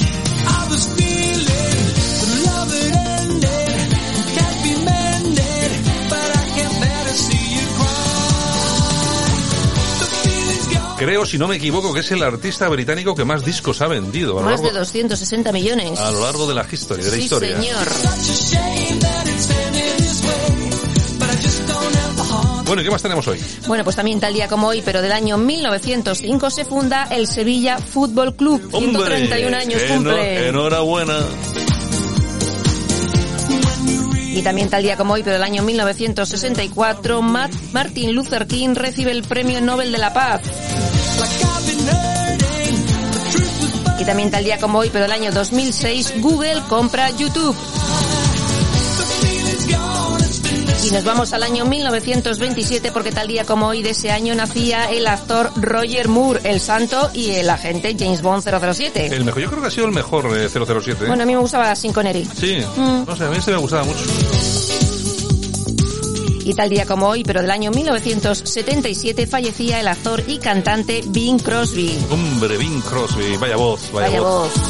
Creo, si no me equivoco, que es el artista británico que más discos ha vendido a lo Más largo, de 260 millones. a lo largo de la historia, de la sí, historia. señor. Bueno, ¿y qué más tenemos hoy? Bueno, pues también tal día como hoy, pero del año 1905 se funda el Sevilla Fútbol Club. 131 años ¡Eno- cumple. Enhorabuena. Y también tal día como hoy, pero del año 1964, Matt- Martin Luther King recibe el Premio Nobel de la Paz. Y también tal día como hoy, pero del año 2006, Google compra YouTube. Y nos vamos al año 1927 porque tal día como hoy de ese año nacía el actor Roger Moore, el santo y el agente James Bond 007. El mejor, yo creo que ha sido el mejor eh, 007. ¿eh? Bueno, a mí me gustaba Sin Connery. Sí, Mm. no sé, a mí se me gustaba mucho. Y tal día como hoy, pero del año 1977, fallecía el actor y cantante Bing Crosby. Hombre, Bing Crosby, vaya voz, vaya, Vaya voz. voz.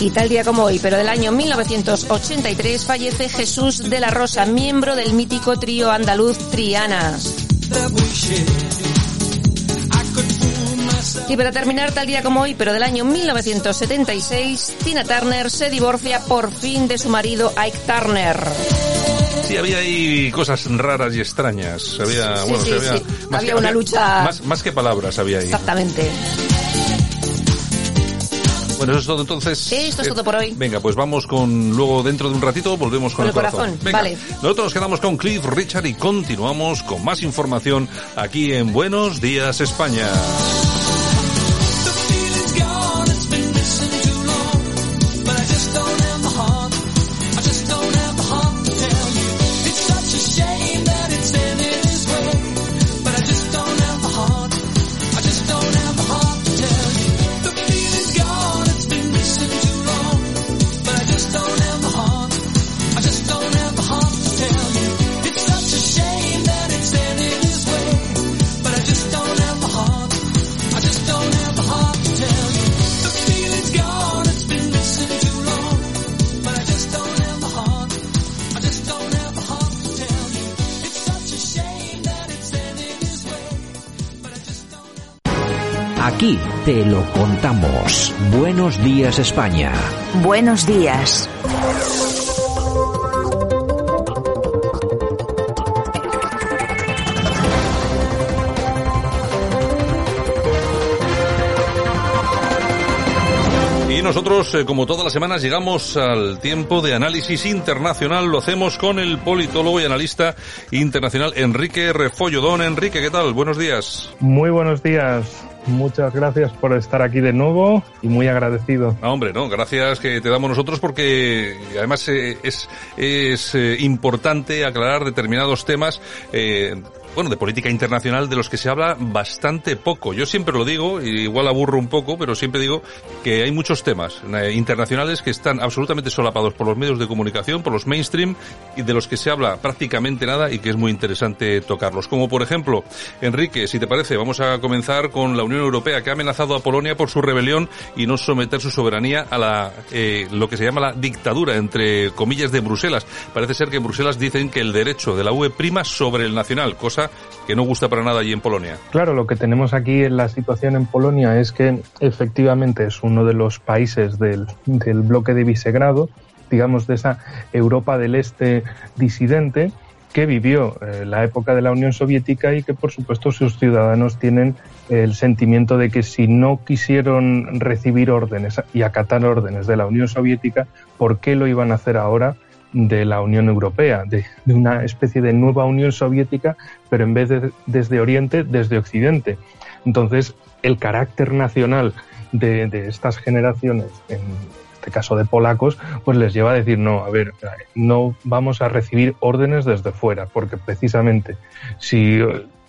Y tal día como hoy, pero del año 1983, fallece Jesús de la Rosa, miembro del mítico trío andaluz Triana. Y para terminar, tal día como hoy, pero del año 1976, Tina Turner se divorcia por fin de su marido Ike Turner. Sí, había ahí cosas raras y extrañas. Había, Sí, bueno, sí, había, sí. Había una lucha- Más, más que palabras había ahí. Exactamente. Bueno, eso es todo entonces. Esto es todo por hoy. Venga, pues vamos con luego dentro de un ratito volvemos con, el, corazón. Vale. Nosotros nos quedamos con Cliff Richard y continuamos con más información aquí en Buenos Días España. Contamos. Buenos días España. Buenos días. Y nosotros, eh, como todas las semanas, llegamos al tiempo de análisis internacional. Lo hacemos con el politólogo y analista internacional Enrique Refollo. Don Enrique, ¿qué tal? Buenos días. Muy buenos días. Muchas gracias por estar aquí de nuevo y muy agradecido. Ah, hombre, no, gracias que te damos nosotros porque además eh, es, es eh, importante aclarar determinados temas eh, bueno, de política internacional de los que se habla bastante poco. Yo siempre lo digo, igual aburro un poco, pero siempre digo que hay muchos temas eh, internacionales que están absolutamente solapados por los medios de comunicación, por los mainstream, y de los que se habla prácticamente nada y que es muy interesante tocarlos. Como por ejemplo, Enrique, si te parece, vamos a comenzar con la Unión Europea que ha amenazado a Polonia por su rebelión y no someter su soberanía a la, eh, lo que se llama la dictadura, entre comillas, de Bruselas. Parece ser que en Bruselas dicen que el derecho de la UE prima sobre el nacional, cosa que no gusta para nada allí en Polonia. Claro, lo que tenemos aquí en la situación en Polonia es que efectivamente es uno de los países del, del bloque de Visegrado, digamos de esa Europa del Este disidente, que vivió eh, la época de la Unión Soviética y que por supuesto sus ciudadanos tienen el sentimiento de que si no quisieron recibir órdenes y acatar órdenes de la Unión Soviética, ¿por qué lo iban a hacer ahora de la Unión Europea, de, una especie de nueva Unión Soviética, pero en vez de desde Oriente, desde Occidente. Entonces, el carácter nacional de, de estas generaciones, en este caso de polacos, pues les lleva a decir, no, a ver, no vamos a recibir órdenes desde fuera, porque precisamente si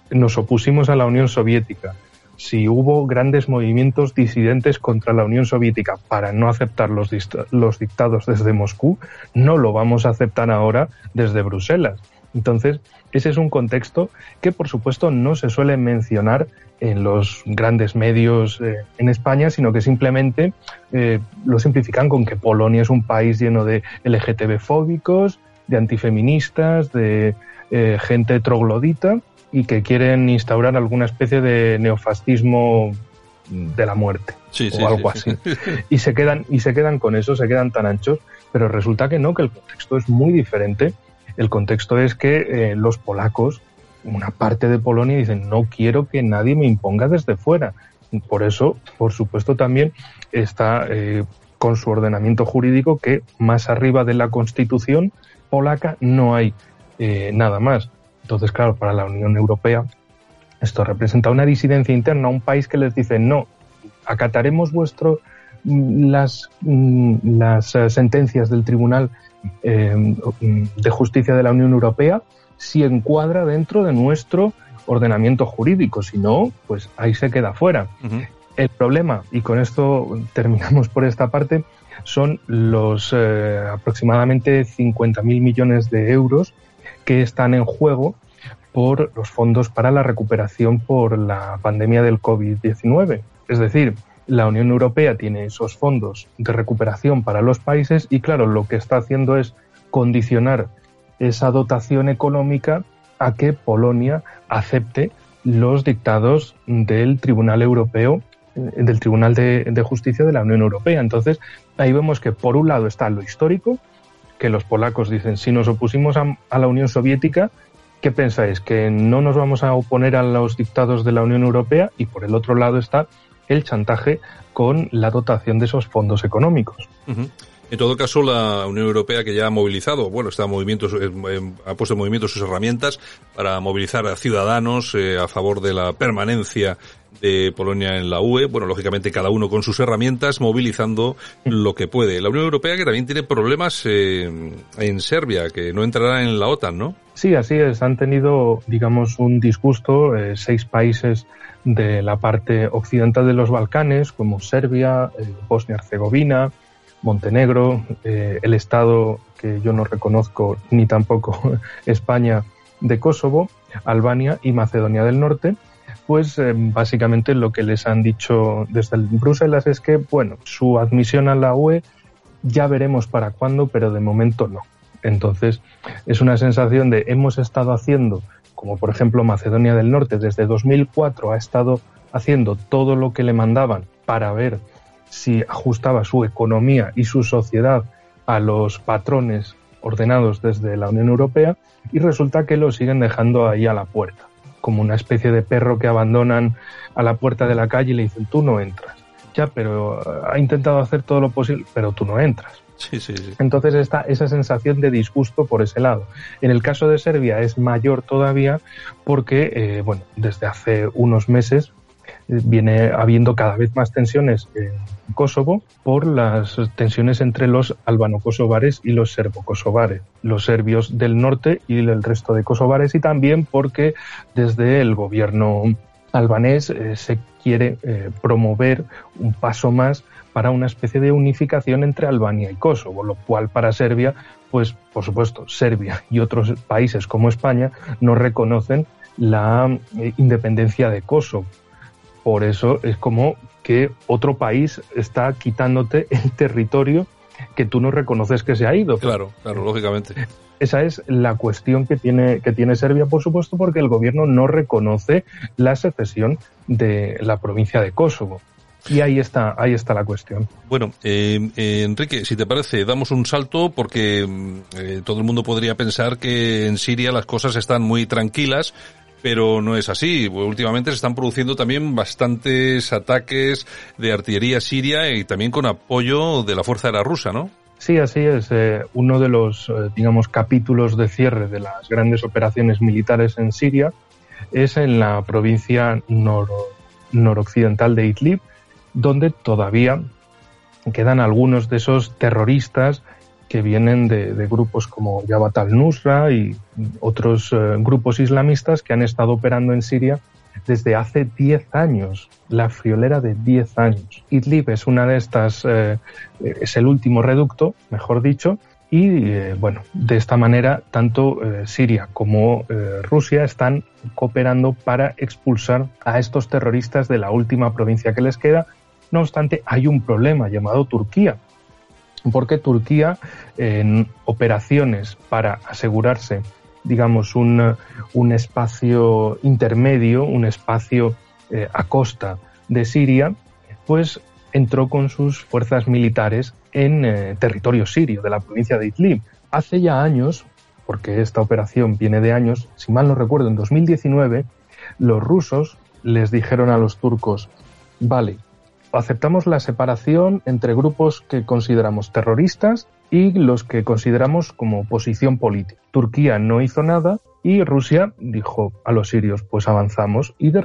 nos opusimos a la Unión Soviética, si hubo grandes movimientos disidentes contra la Unión Soviética para no aceptar los, los dictados desde Moscú, no lo vamos a aceptar ahora desde Bruselas. Entonces, ese es un contexto que, por supuesto, no se suele mencionar en los grandes medios eh, en España, sino que simplemente eh, lo simplifican con que Polonia es un país lleno de LGTB fóbicos, de antifeministas, de eh, gente troglodita, y que quieren instaurar alguna especie de neofascismo de la muerte o algo así. Y se quedan y se quedan con eso, se quedan tan anchos, pero resulta que no, que el contexto es muy diferente. El contexto es que eh, los polacos, una parte de Polonia dicen, "No quiero que nadie me imponga desde fuera." Por eso, por supuesto, también está eh, con su ordenamiento jurídico que más arriba de la Constitución polaca no hay eh, nada más. Entonces, claro, para la Unión Europea esto representa una disidencia interna, un país que les dice, no, acataremos vuestro mm, las, mm, las eh, sentencias del Tribunal eh, de Justicia de la Unión Europea si encuadra dentro de nuestro ordenamiento jurídico, si no, pues ahí se queda fuera. El problema, y con esto terminamos por esta parte, son los eh, aproximadamente 50.000 millones de euros que están en juego por los fondos para la recuperación por la pandemia del COVID-19. Es decir, la Unión Europea tiene esos fondos de recuperación para los países y claro, lo que está haciendo es condicionar esa dotación económica a que Polonia acepte los dictados del Tribunal Europeo, del Tribunal de, Justicia de la Unión Europea. Entonces, ahí vemos que por un lado está lo histórico, que los polacos dicen, si nos opusimos a, la Unión Soviética, ¿qué pensáis? ¿Que no nos vamos a oponer a los dictados de la Unión Europea? Y por el otro lado está el chantaje con la dotación de esos fondos económicos. En todo caso, la Unión Europea que ya ha movilizado, bueno, está en movimiento, ha puesto en movimiento sus herramientas para movilizar a ciudadanos eh, a favor de la permanencia de Polonia en la UE, bueno, lógicamente cada uno con sus herramientas, movilizando lo que puede. La Unión Europea que también tiene problemas eh, en Serbia, que no entrará en la OTAN, ¿no? Sí, así es. Han tenido, digamos, un disgusto eh, seis países de la parte occidental de los Balcanes, como Serbia, Bosnia-Herzegovina, Montenegro, eh, el Estado que yo no reconozco ni tampoco España de Kosovo, Albania y Macedonia del Norte, pues eh, básicamente lo que les han dicho desde Bruselas es que, bueno, su admisión a la UE ya veremos para cuándo, pero de momento no. Entonces, es una sensación de hemos estado haciendo, como por ejemplo Macedonia del Norte, desde 2004 ha estado haciendo todo lo que le mandaban para ver si ajustaba su economía y su sociedad a los patrones ordenados desde la Unión Europea y resulta que lo siguen dejando ahí a la puerta, como una especie de perro que abandonan a la puerta de la calle y le dicen tú no entras. Ya, pero eh, ha intentado hacer todo lo posible, pero tú no entras. Sí, sí, sí. Entonces está esa sensación de disgusto por ese lado. En el caso de Serbia es mayor todavía porque, eh, bueno, desde hace unos meses viene habiendo cada vez más tensiones en Kosovo por las tensiones entre los albano-kosovares y los serbo-kosovares, los serbios del norte y el resto de kosovares y también porque desde el gobierno albanés eh, se quiere eh, promover un paso más para una especie de unificación entre Albania y Kosovo, lo cual para Serbia, pues por supuesto, Serbia y otros países como España no reconocen la eh, independencia de Kosovo. Por eso es como que otro país está quitándote el territorio que tú no reconoces que se ha ido. Claro, claro, lógicamente. Esa es la cuestión que tiene, que tiene Serbia, por supuesto, porque el gobierno no reconoce la secesión de la provincia de Kosovo. Y ahí está, ahí está la cuestión. Bueno, eh, eh, Enrique, si te parece, damos un salto porque mm, eh, todo el mundo podría pensar que en Siria las cosas están muy tranquilas, pero no es así. Últimamente se están produciendo también bastantes ataques de artillería siria y también con apoyo de la Fuerza Aérea Rusa, ¿no? Sí, así es. Eh, uno de los, eh, digamos, capítulos de cierre de las grandes operaciones militares en Siria es en la provincia noroccidental de Idlib, donde todavía quedan algunos de esos terroristas que vienen de, grupos como Jabhat al-Nusra y otros eh, grupos islamistas que han estado operando en Siria desde hace 10 años, la friolera de 10 años. Idlib es una de estas, eh, es el último reducto, mejor dicho, y eh, bueno, de esta manera tanto Siria como Rusia están cooperando para expulsar a estos terroristas de la última provincia que les queda. No obstante, hay un problema llamado Turquía, porque Turquía en operaciones para asegurarse, digamos, un, un espacio intermedio, un espacio eh, a costa de Siria, pues entró con sus fuerzas militares en eh, territorio sirio de la provincia de Idlib. Hace ya años, porque esta operación viene de años, si mal no recuerdo, en 2019, los rusos les dijeron a los turcos, vale, aceptamos la separación entre grupos que consideramos terroristas y los que consideramos como oposición política. Turquía no hizo nada y Rusia dijo a los sirios, pues avanzamos. Y de,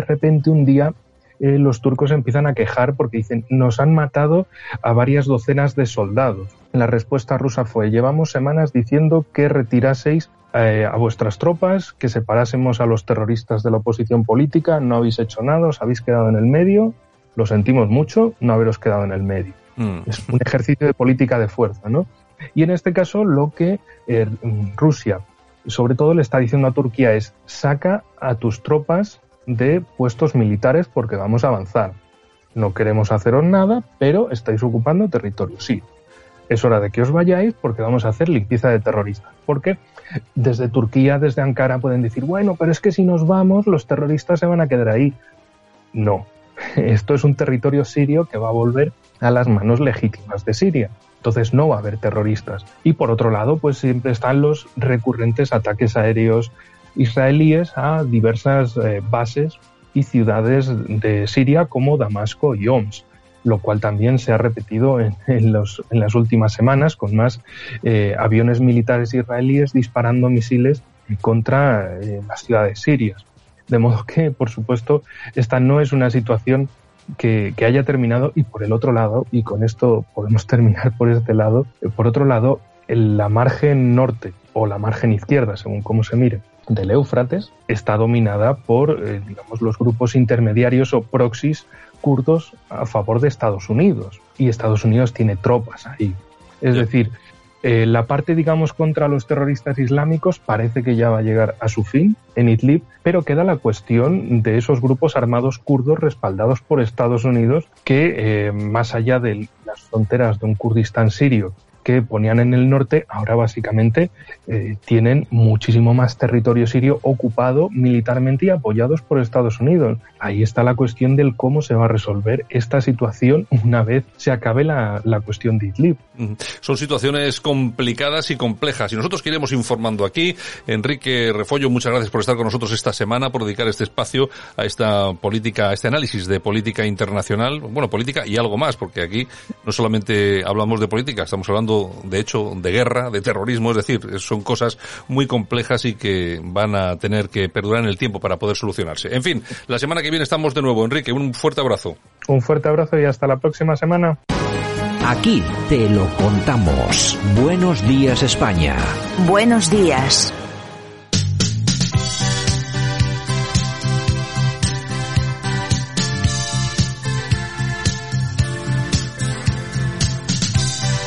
repente un día eh, los turcos empiezan a quejar porque dicen, nos han matado a varias docenas de soldados. La respuesta rusa fue, llevamos semanas diciendo que retiraseis eh, a vuestras tropas, que separásemos a los terroristas de la oposición política, no habéis hecho nada, os habéis quedado en el medio lo sentimos mucho no haberos quedado en el medio. Mm. Es un ejercicio de política de fuerza, ¿no? Y en este caso lo que eh, Rusia sobre todo le está diciendo a Turquía es saca a tus tropas de puestos militares porque vamos a avanzar. No queremos haceros nada, pero estáis ocupando territorio. Sí, es hora de que os vayáis porque vamos a hacer limpieza de terroristas. Porque desde Turquía, desde Ankara pueden decir, bueno, pero es que si nos vamos los terroristas se van a quedar ahí. No, esto es un territorio sirio que va a volver a las manos legítimas de Siria. Entonces no va a haber terroristas. Y por otro lado, pues siempre están los recurrentes ataques aéreos israelíes a diversas eh, bases y ciudades de Siria como Damasco y Homs lo cual también se ha repetido en, los, en las últimas semanas con más eh, aviones militares israelíes disparando misiles contra eh, las ciudades sirias. De modo que, por supuesto, esta no es una situación que, que, haya terminado y por el otro lado, y con esto podemos terminar por este lado, eh, por otro lado, en la margen norte o la margen izquierda, según cómo se mire, del Éufrates está dominada por, digamos, los grupos intermediarios o proxies kurdos a favor de Estados Unidos y Estados Unidos tiene tropas ahí. Es decir, eh, la parte, digamos, contra los terroristas islámicos parece que ya va a llegar a su fin en Idlib, pero queda la cuestión de esos grupos armados kurdos respaldados por Estados Unidos que, eh, más allá de las fronteras de un Kurdistán sirio que ponían en el norte, ahora básicamente eh, tienen muchísimo más territorio sirio ocupado militarmente y apoyados por Estados Unidos. Ahí está la cuestión del cómo se va a resolver esta situación una vez se acabe la, la cuestión de Idlib. Son situaciones complicadas y complejas y nosotros queremos informando aquí. Enrique Refollo, muchas gracias por estar con nosotros esta semana, por dedicar este espacio a esta política, a este análisis de política internacional, bueno, política y algo más, porque aquí no solamente hablamos de política, estamos hablando de hecho, de guerra, de terrorismo, es decir, son cosas muy complejas y que van a tener que perdurar en el tiempo para poder solucionarse. En fin, la semana que viene estamos de nuevo. Enrique, un fuerte abrazo. Un fuerte abrazo y hasta la próxima semana. Aquí te lo contamos. Buenos días España. Buenos días.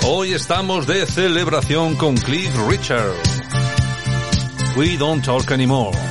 Hoy estamos de celebración con Cliff Richard. We don't talk anymore.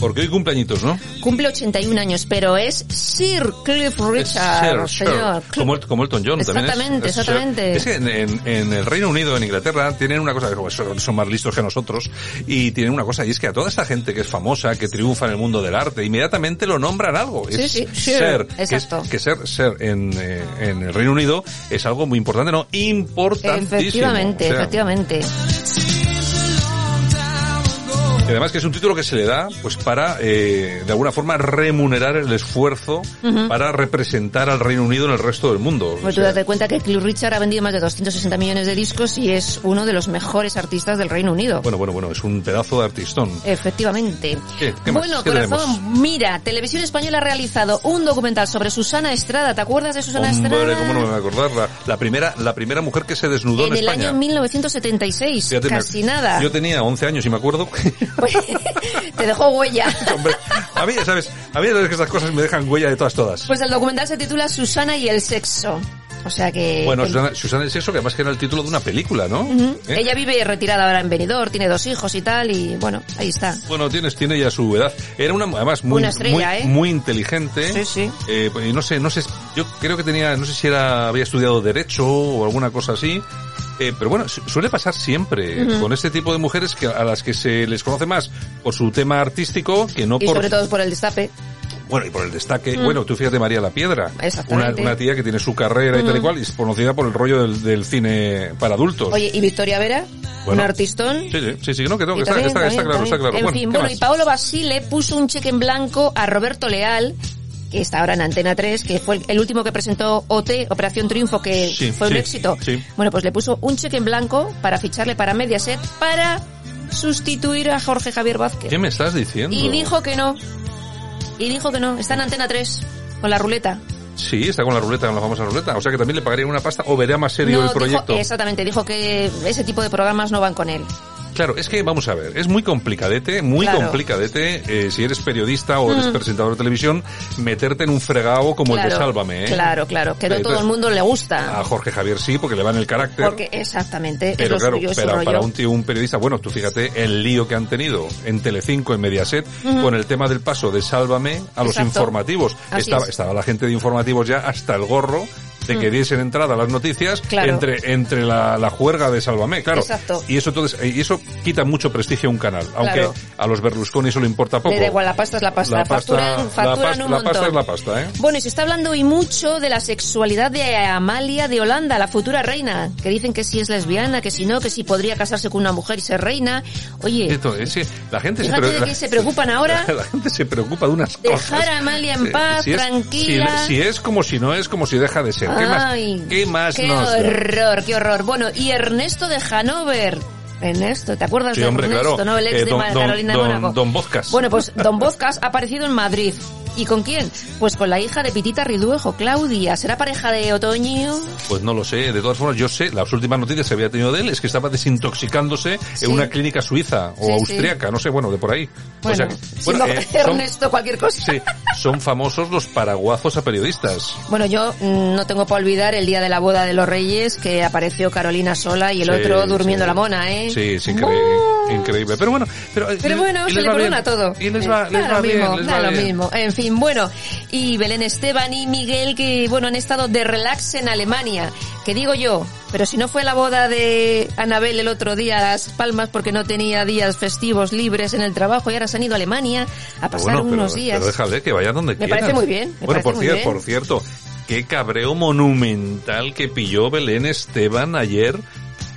Porque hoy cumpleañitos, ¿no? Cumple 81 años, pero es Sir Cliff Richard, señor. Como, como, Elton John también es. Exactamente, Es que en, el Reino Unido, en Inglaterra, tienen una cosa, son más listos que nosotros, y tienen una cosa, y es que a toda esta gente que es famosa, que triunfa en el mundo del arte, inmediatamente lo nombran algo. Sí, es sí, ser, exacto. Que, ser, ser en, eh, en el Reino Unido es algo muy importante, ¿no? Importantísimo. Efectivamente, efectivamente además que es un título que se le da pues para, eh, de alguna forma, remunerar el esfuerzo para representar al Reino Unido en el resto del mundo. Pues tú date cuenta que Cliff Richard ha vendido más de 260 millones de discos y es uno de los mejores artistas del Reino Unido. Bueno, bueno, bueno, es un pedazo de artistón. Efectivamente. bueno, corazón, mira, Televisión Española ha realizado un documental sobre Susana Estrada. ¿Te acuerdas de Susana Hombre, Estrada? ¿cómo no me voy a acordar? La, primera, la primera mujer que se desnudó en, en el España. año 1976, casi nada. Yo tenía 11 años y me acuerdo. te dejó huella. Hombre, a mí, ¿sabes? A mí es que estas cosas me dejan huella de todas, todas. Pues el documental se titula Susana y el sexo. O sea que... Bueno, Susana, Susana el sexo, que además que era el título de una película, ¿no? ¿Eh? Ella vive retirada ahora en Benidorm, tiene dos hijos y tal, y bueno, ahí está. Bueno, tienes, tiene ya su edad. Era una, además, muy, Una estrella, muy, ¿eh? muy inteligente. Sí, sí. Eh, y no sé, no sé, yo creo que tenía, no sé si era, había estudiado Derecho o alguna cosa así. Eh, pero bueno, su- suele pasar siempre con este tipo de mujeres que a las que se les conoce más por su tema artístico que no Y por sobre todo por el destape. bueno y por el destaque. Mm. Bueno, tú fíjate María la Piedra, una, una tía que tiene su carrera y tal y Ujú. cual y es conocida por el rollo del, del cine para adultos. Oye, ¿y Victoria Vera? Bueno. Un artistón. Sí, sí, sí, sí, no, que, no, que está, está, está claro, está claro. En bueno, fin, ¿qué bueno, más? y Paolo Basile puso un cheque en blanco a Roberto Leal, que está ahora en Antena 3, que fue el- último que presentó OT, Operación Triunfo, que Sí, fue un sí, éxito. sí. Bueno, pues le puso un cheque en blanco para ficharle para Mediaset para sustituir a Jorge Javier Vázquez. ¿Qué me estás diciendo? Y dijo que no. Y dijo que no. Está en Antena 3, con la ruleta. Sí, está con la ruleta, con la famosa ruleta. O sea que también le pagaría una pasta o vería más serio No, el dijo- proyecto. exactamente, dijo que ese tipo de programas no van con él. Claro, es que vamos a ver, es muy complicadete, muy Claro. complicadete, eh, si eres periodista o eres Mm. presentador de televisión, meterte en un fregado como el de Sálvame, ¿eh? Claro, claro, que no Entonces, todo el mundo le gusta. A Jorge Javier sí, porque le va en el carácter. Porque exactamente, Pero es lo claro, suyo, pero rollo. para un tío, un periodista, bueno, tú fíjate el lío que han tenido en Telecinco, en Mediaset, Ujú. con el tema del paso de Sálvame a los informativos. Estaba, es. estaba la gente de informativos ya hasta el gorro de que diesen entrada a las noticias entre entre la, la, juerga de Sálvame, claro. Exacto. Y eso entonces y eso quita mucho prestigio a un canal, aunque a los Berlusconi eso le importa poco. Le da igual, la pasta es la pasta. La pasta, facturan, facturan la, un la montón. pasta es la pasta, ¿eh? Bueno, y se está hablando hoy mucho de la sexualidad de Amalia de Holanda, la futura reina, que dicen que si es lesbiana, que si no, que si podría casarse con una mujer y ser reina. Oye, Esto, es, que la gente se, de qué se preocupan ahora. La, gente se preocupa de unas Dejar cosas. a Amalia en paz, si es, tranquila. Si, si, es como si no es, como si deja de ser. ¿Qué Ay, más, qué más qué nos da? horror, qué horror. Bueno, y Ernesto de Hanover. Ernesto, ¿te acuerdas Sí, de hombre, Ernesto, claro. no? El ex Eh, de don- don- Carolina don- de Mónaco. don Vozcas. Bueno, pues Don Vozcas ha aparecido en Madrid. ¿Y con quién? Pues con la hija de Pitita Riduejo, Claudia. ¿Será pareja de Otoño? Pues no lo sé. De todas formas, yo sé, las últimas noticias que había tenido de él es que estaba desintoxicándose Sí. en una clínica suiza o Sí, austriaca, no sé, bueno, de por ahí. Bueno, o sea, siendo eh, son, Ernesto cualquier cosa. sí, son famosos los paraguazos a periodistas. Bueno, yo mm, no tengo para olvidar el día de la boda de los reyes que apareció Carolina sola y el Sí, otro durmiendo sí. la mona, ¿eh? Sí, es increíble. increíble. Pero bueno, pero, Pero bueno, se le perdona todo. Y les va, Da les va lo bien, mismo, les da va lo bien. mismo. En fin, bueno, y Belén Esteban y Miguel que, bueno, han estado de relax en Alemania. Que digo yo, pero si no fue la boda de Anabel el otro día a Las Palmas porque no tenía días festivos libres en el trabajo y ahora se han ido a Alemania a pasar bueno, pero- unos días. Pero déjale que vayan donde Me quieran. parece muy bien, me bueno, por, muy cier- bien. por cierto, qué cabreo monumental que pilló Belén Esteban ayer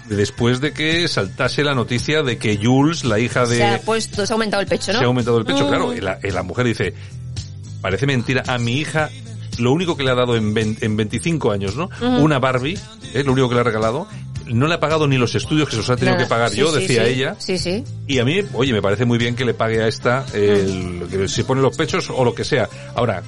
después de que saltase la noticia de que Jules, la hija de... Se ha puesto, se ha aumentado el pecho, ¿no? se ha aumentado el pecho. Mm. Claro, y la, y la mujer dice, parece mentira, a mi hija lo único que le ha dado en, 20 en 25 años, ¿no? Una Barbie, es lo único que le ha regalado. No le ha pagado ni los estudios que se los ha tenido Nada. que pagar Sí, yo, sí, decía sí. ella. Sí, sí. Y a mí, oye, me parece muy bien que le pague a esta, el, que se pone los pechos o lo que sea. Ahora,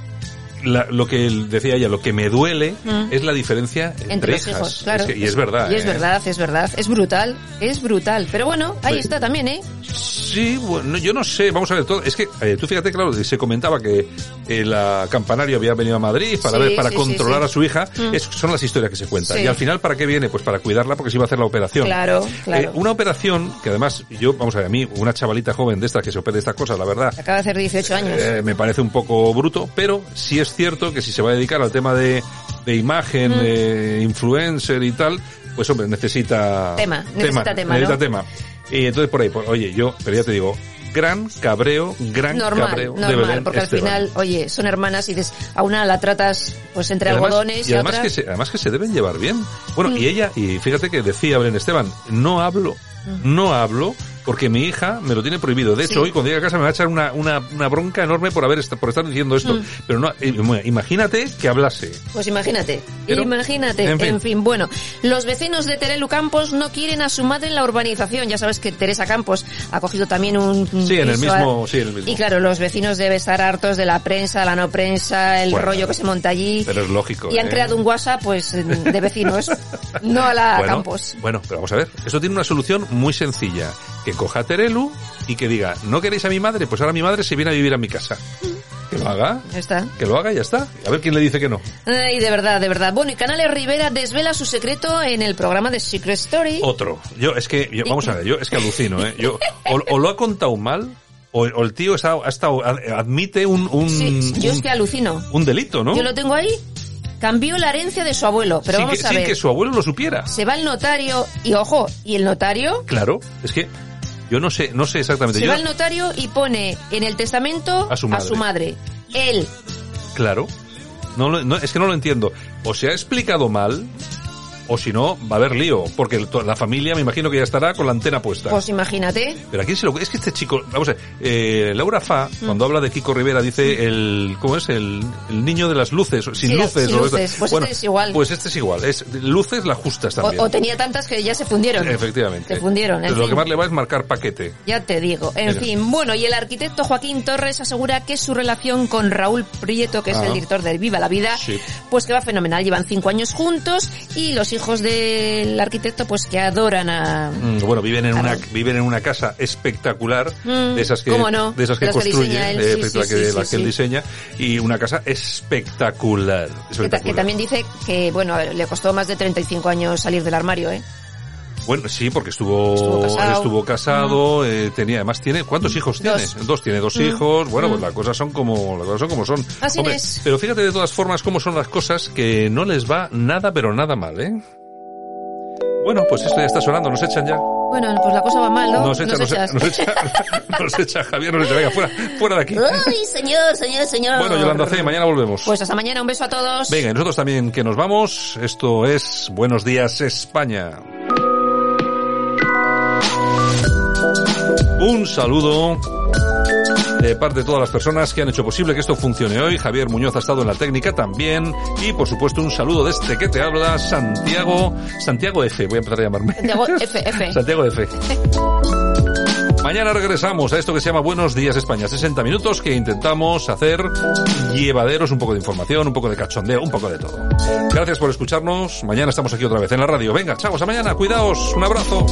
la- lo que decía ella, lo que me duele Mm. es la diferencia entre, Entre los hijas. hijos, claro. Es que- y es verdad. Y es ¿eh? verdad, es verdad. Es brutal, es brutal. Pero bueno, ahí Sí. está también, ¿eh? Sí, bueno, yo no sé, vamos a ver todo. Es que eh, tú fíjate, claro, se comentaba que eh, la campanario había venido a Madrid para Sí, ver, para sí, controlar a su hija. Mm. Es- son las historias que se cuentan. Y al final, ¿para qué viene? Pues para cuidarla porque se iba a hacer la operación. Claro, claro. Eh, una operación que además, yo, vamos a ver, a mí, una chavalita joven de estas que se opere estas cosas, la verdad, Acaba de hacer 18 años. eh, me parece un poco bruto, pero sí es cierto que si se va a dedicar al tema de, de imagen, Mm. de influencer y tal, pues hombre, necesita Tema, necesita tema, necesita ¿no? tema. Y entonces por ahí, pues, oye, yo, pero ya te digo, gran cabreo, gran normal, cabreo de normal, Belén porque Esteban. al final, oye, son hermanas y dices, a una la tratas pues entre Y además- algodones y, y además otra... que se, además que se deben llevar bien. Bueno, Mm. y ella, y fíjate que decía Belén Esteban, no hablo, no hablo porque mi hija me lo tiene prohibido. De hecho, Sí. hoy cuando llegue a casa me va a echar una, una, una bronca enorme por haber por estar diciendo esto. Mm. Pero no, eh, imagínate que hablase. Pues imagínate, Pero, imagínate. en En fin. bueno, los vecinos de Terelu Campos no quieren a su madre en la urbanización. Ya sabes que Teresa Campos ha cogido también un Sí, en el mismo, a- sí, en el mismo. Y claro, los vecinos deben estar hartos de la prensa, la no prensa, el Bueno, rollo que se monta allí. Pero es lógico. Y han ¿eh? creado un WhatsApp, pues, de vecinos, no a la bueno, Campos. Bueno, pero vamos a ver. Eso tiene una solución muy sencilla. Que coja a Terelu y que diga, ¿no queréis a mi madre? Pues ahora mi madre se viene a vivir a mi casa. Que lo haga. Ya está. Que lo haga y ya está. A ver quién le dice que no. Ay, de verdad, de verdad. Bueno, y Canales Rivera desvela su secreto en el programa de Secret Story. Otro. Yo, es que, yo- vamos a ver, yo es que alucino, ¿eh? Yo, o, o lo ha contado mal, o, o el tío está, ha estado, admite un, un, Sí, yo es que alucino. un delito, ¿no? Yo lo tengo ahí. Cambió la herencia de su abuelo, pero sin vamos que, a sin ver. que su abuelo lo supiera. Se va el notario y ojo, y el notario Claro, es que yo no sé, no sé exactamente. se Yo, va el notario y pone en el testamento A su madre. madre. Él. claro. No, lo- no, es que no lo entiendo. O se ha explicado mal, o si no, va a haber lío. Porque la familia me imagino que ya estará con la antena puesta. Pues imagínate. Pero aquí se lo es que este chico, vamos a ver, eh, Laura Fa, Mm. cuando habla de Kiko Rivera, dice el, ¿cómo es? El, el niño de las luces, sin Sí, luces. sin o luces. Pues bueno, este es igual. Pues este es igual, es luces las justas O, también. o tenía tantas que ya se fundieron. Efectivamente. Se fundieron, en Pero lo que más le va es marcar paquete. Ya te digo. En Mira. fin, bueno, y el arquitecto Joaquín Torres asegura que su relación con Raúl Prieto, que es Ah. el director de Viva la Vida, Sí. pues que va fenomenal. Llevan cinco años juntos y los hijos del arquitecto, pues que adoran a... Mm, Bueno, viven en A una viven en una casa espectacular, Mm, de esas que ¿cómo no? de esas que las que construye, él, eh, sí, la sí, que, sí, la sí, que él diseña y una casa espectacular, Que, ta- que también dice que, bueno, le costó más de 35 años salir del armario, ¿eh? Bueno, sí, porque estuvo estuvo casado, eh, tenía además tiene ¿cuántos hijos tiene? Dos, tiene dos hijos. Bueno, pues las cosas son como las cosas son como son. Así es. Pero fíjate de todas formas cómo son las cosas que no les va nada pero nada mal, ¿eh? Bueno, pues esto ya está sonando, nos echan ya. Bueno, pues la cosa va mal, ¿no? Nos echa, nos, echa, nos echa, nos echa Javier, nos echa, venga, fuera, fuera de aquí. Uy, señor, señor, señor. Bueno, Yolanda C, mañana volvemos. Pues hasta mañana, un beso a todos. Venga, y nosotros también que nos vamos. Esto es Buenos Días España. Un saludo de parte de todas las personas que han hecho posible que esto funcione hoy. Javier Muñoz ha estado en la técnica también. Y por supuesto un saludo de este que te habla, Santiago, Santiago F, voy a empezar a llamarme. Santiago F, F. Santiago F. Mañana regresamos a esto que se llama Buenos Días España. 60 minutos que intentamos hacer llevaderos, un poco de información, un poco de cachondeo, un poco de todo. Gracias por escucharnos. Mañana estamos aquí otra vez en la radio. Venga, chavos, a mañana. Cuidaos. Un abrazo.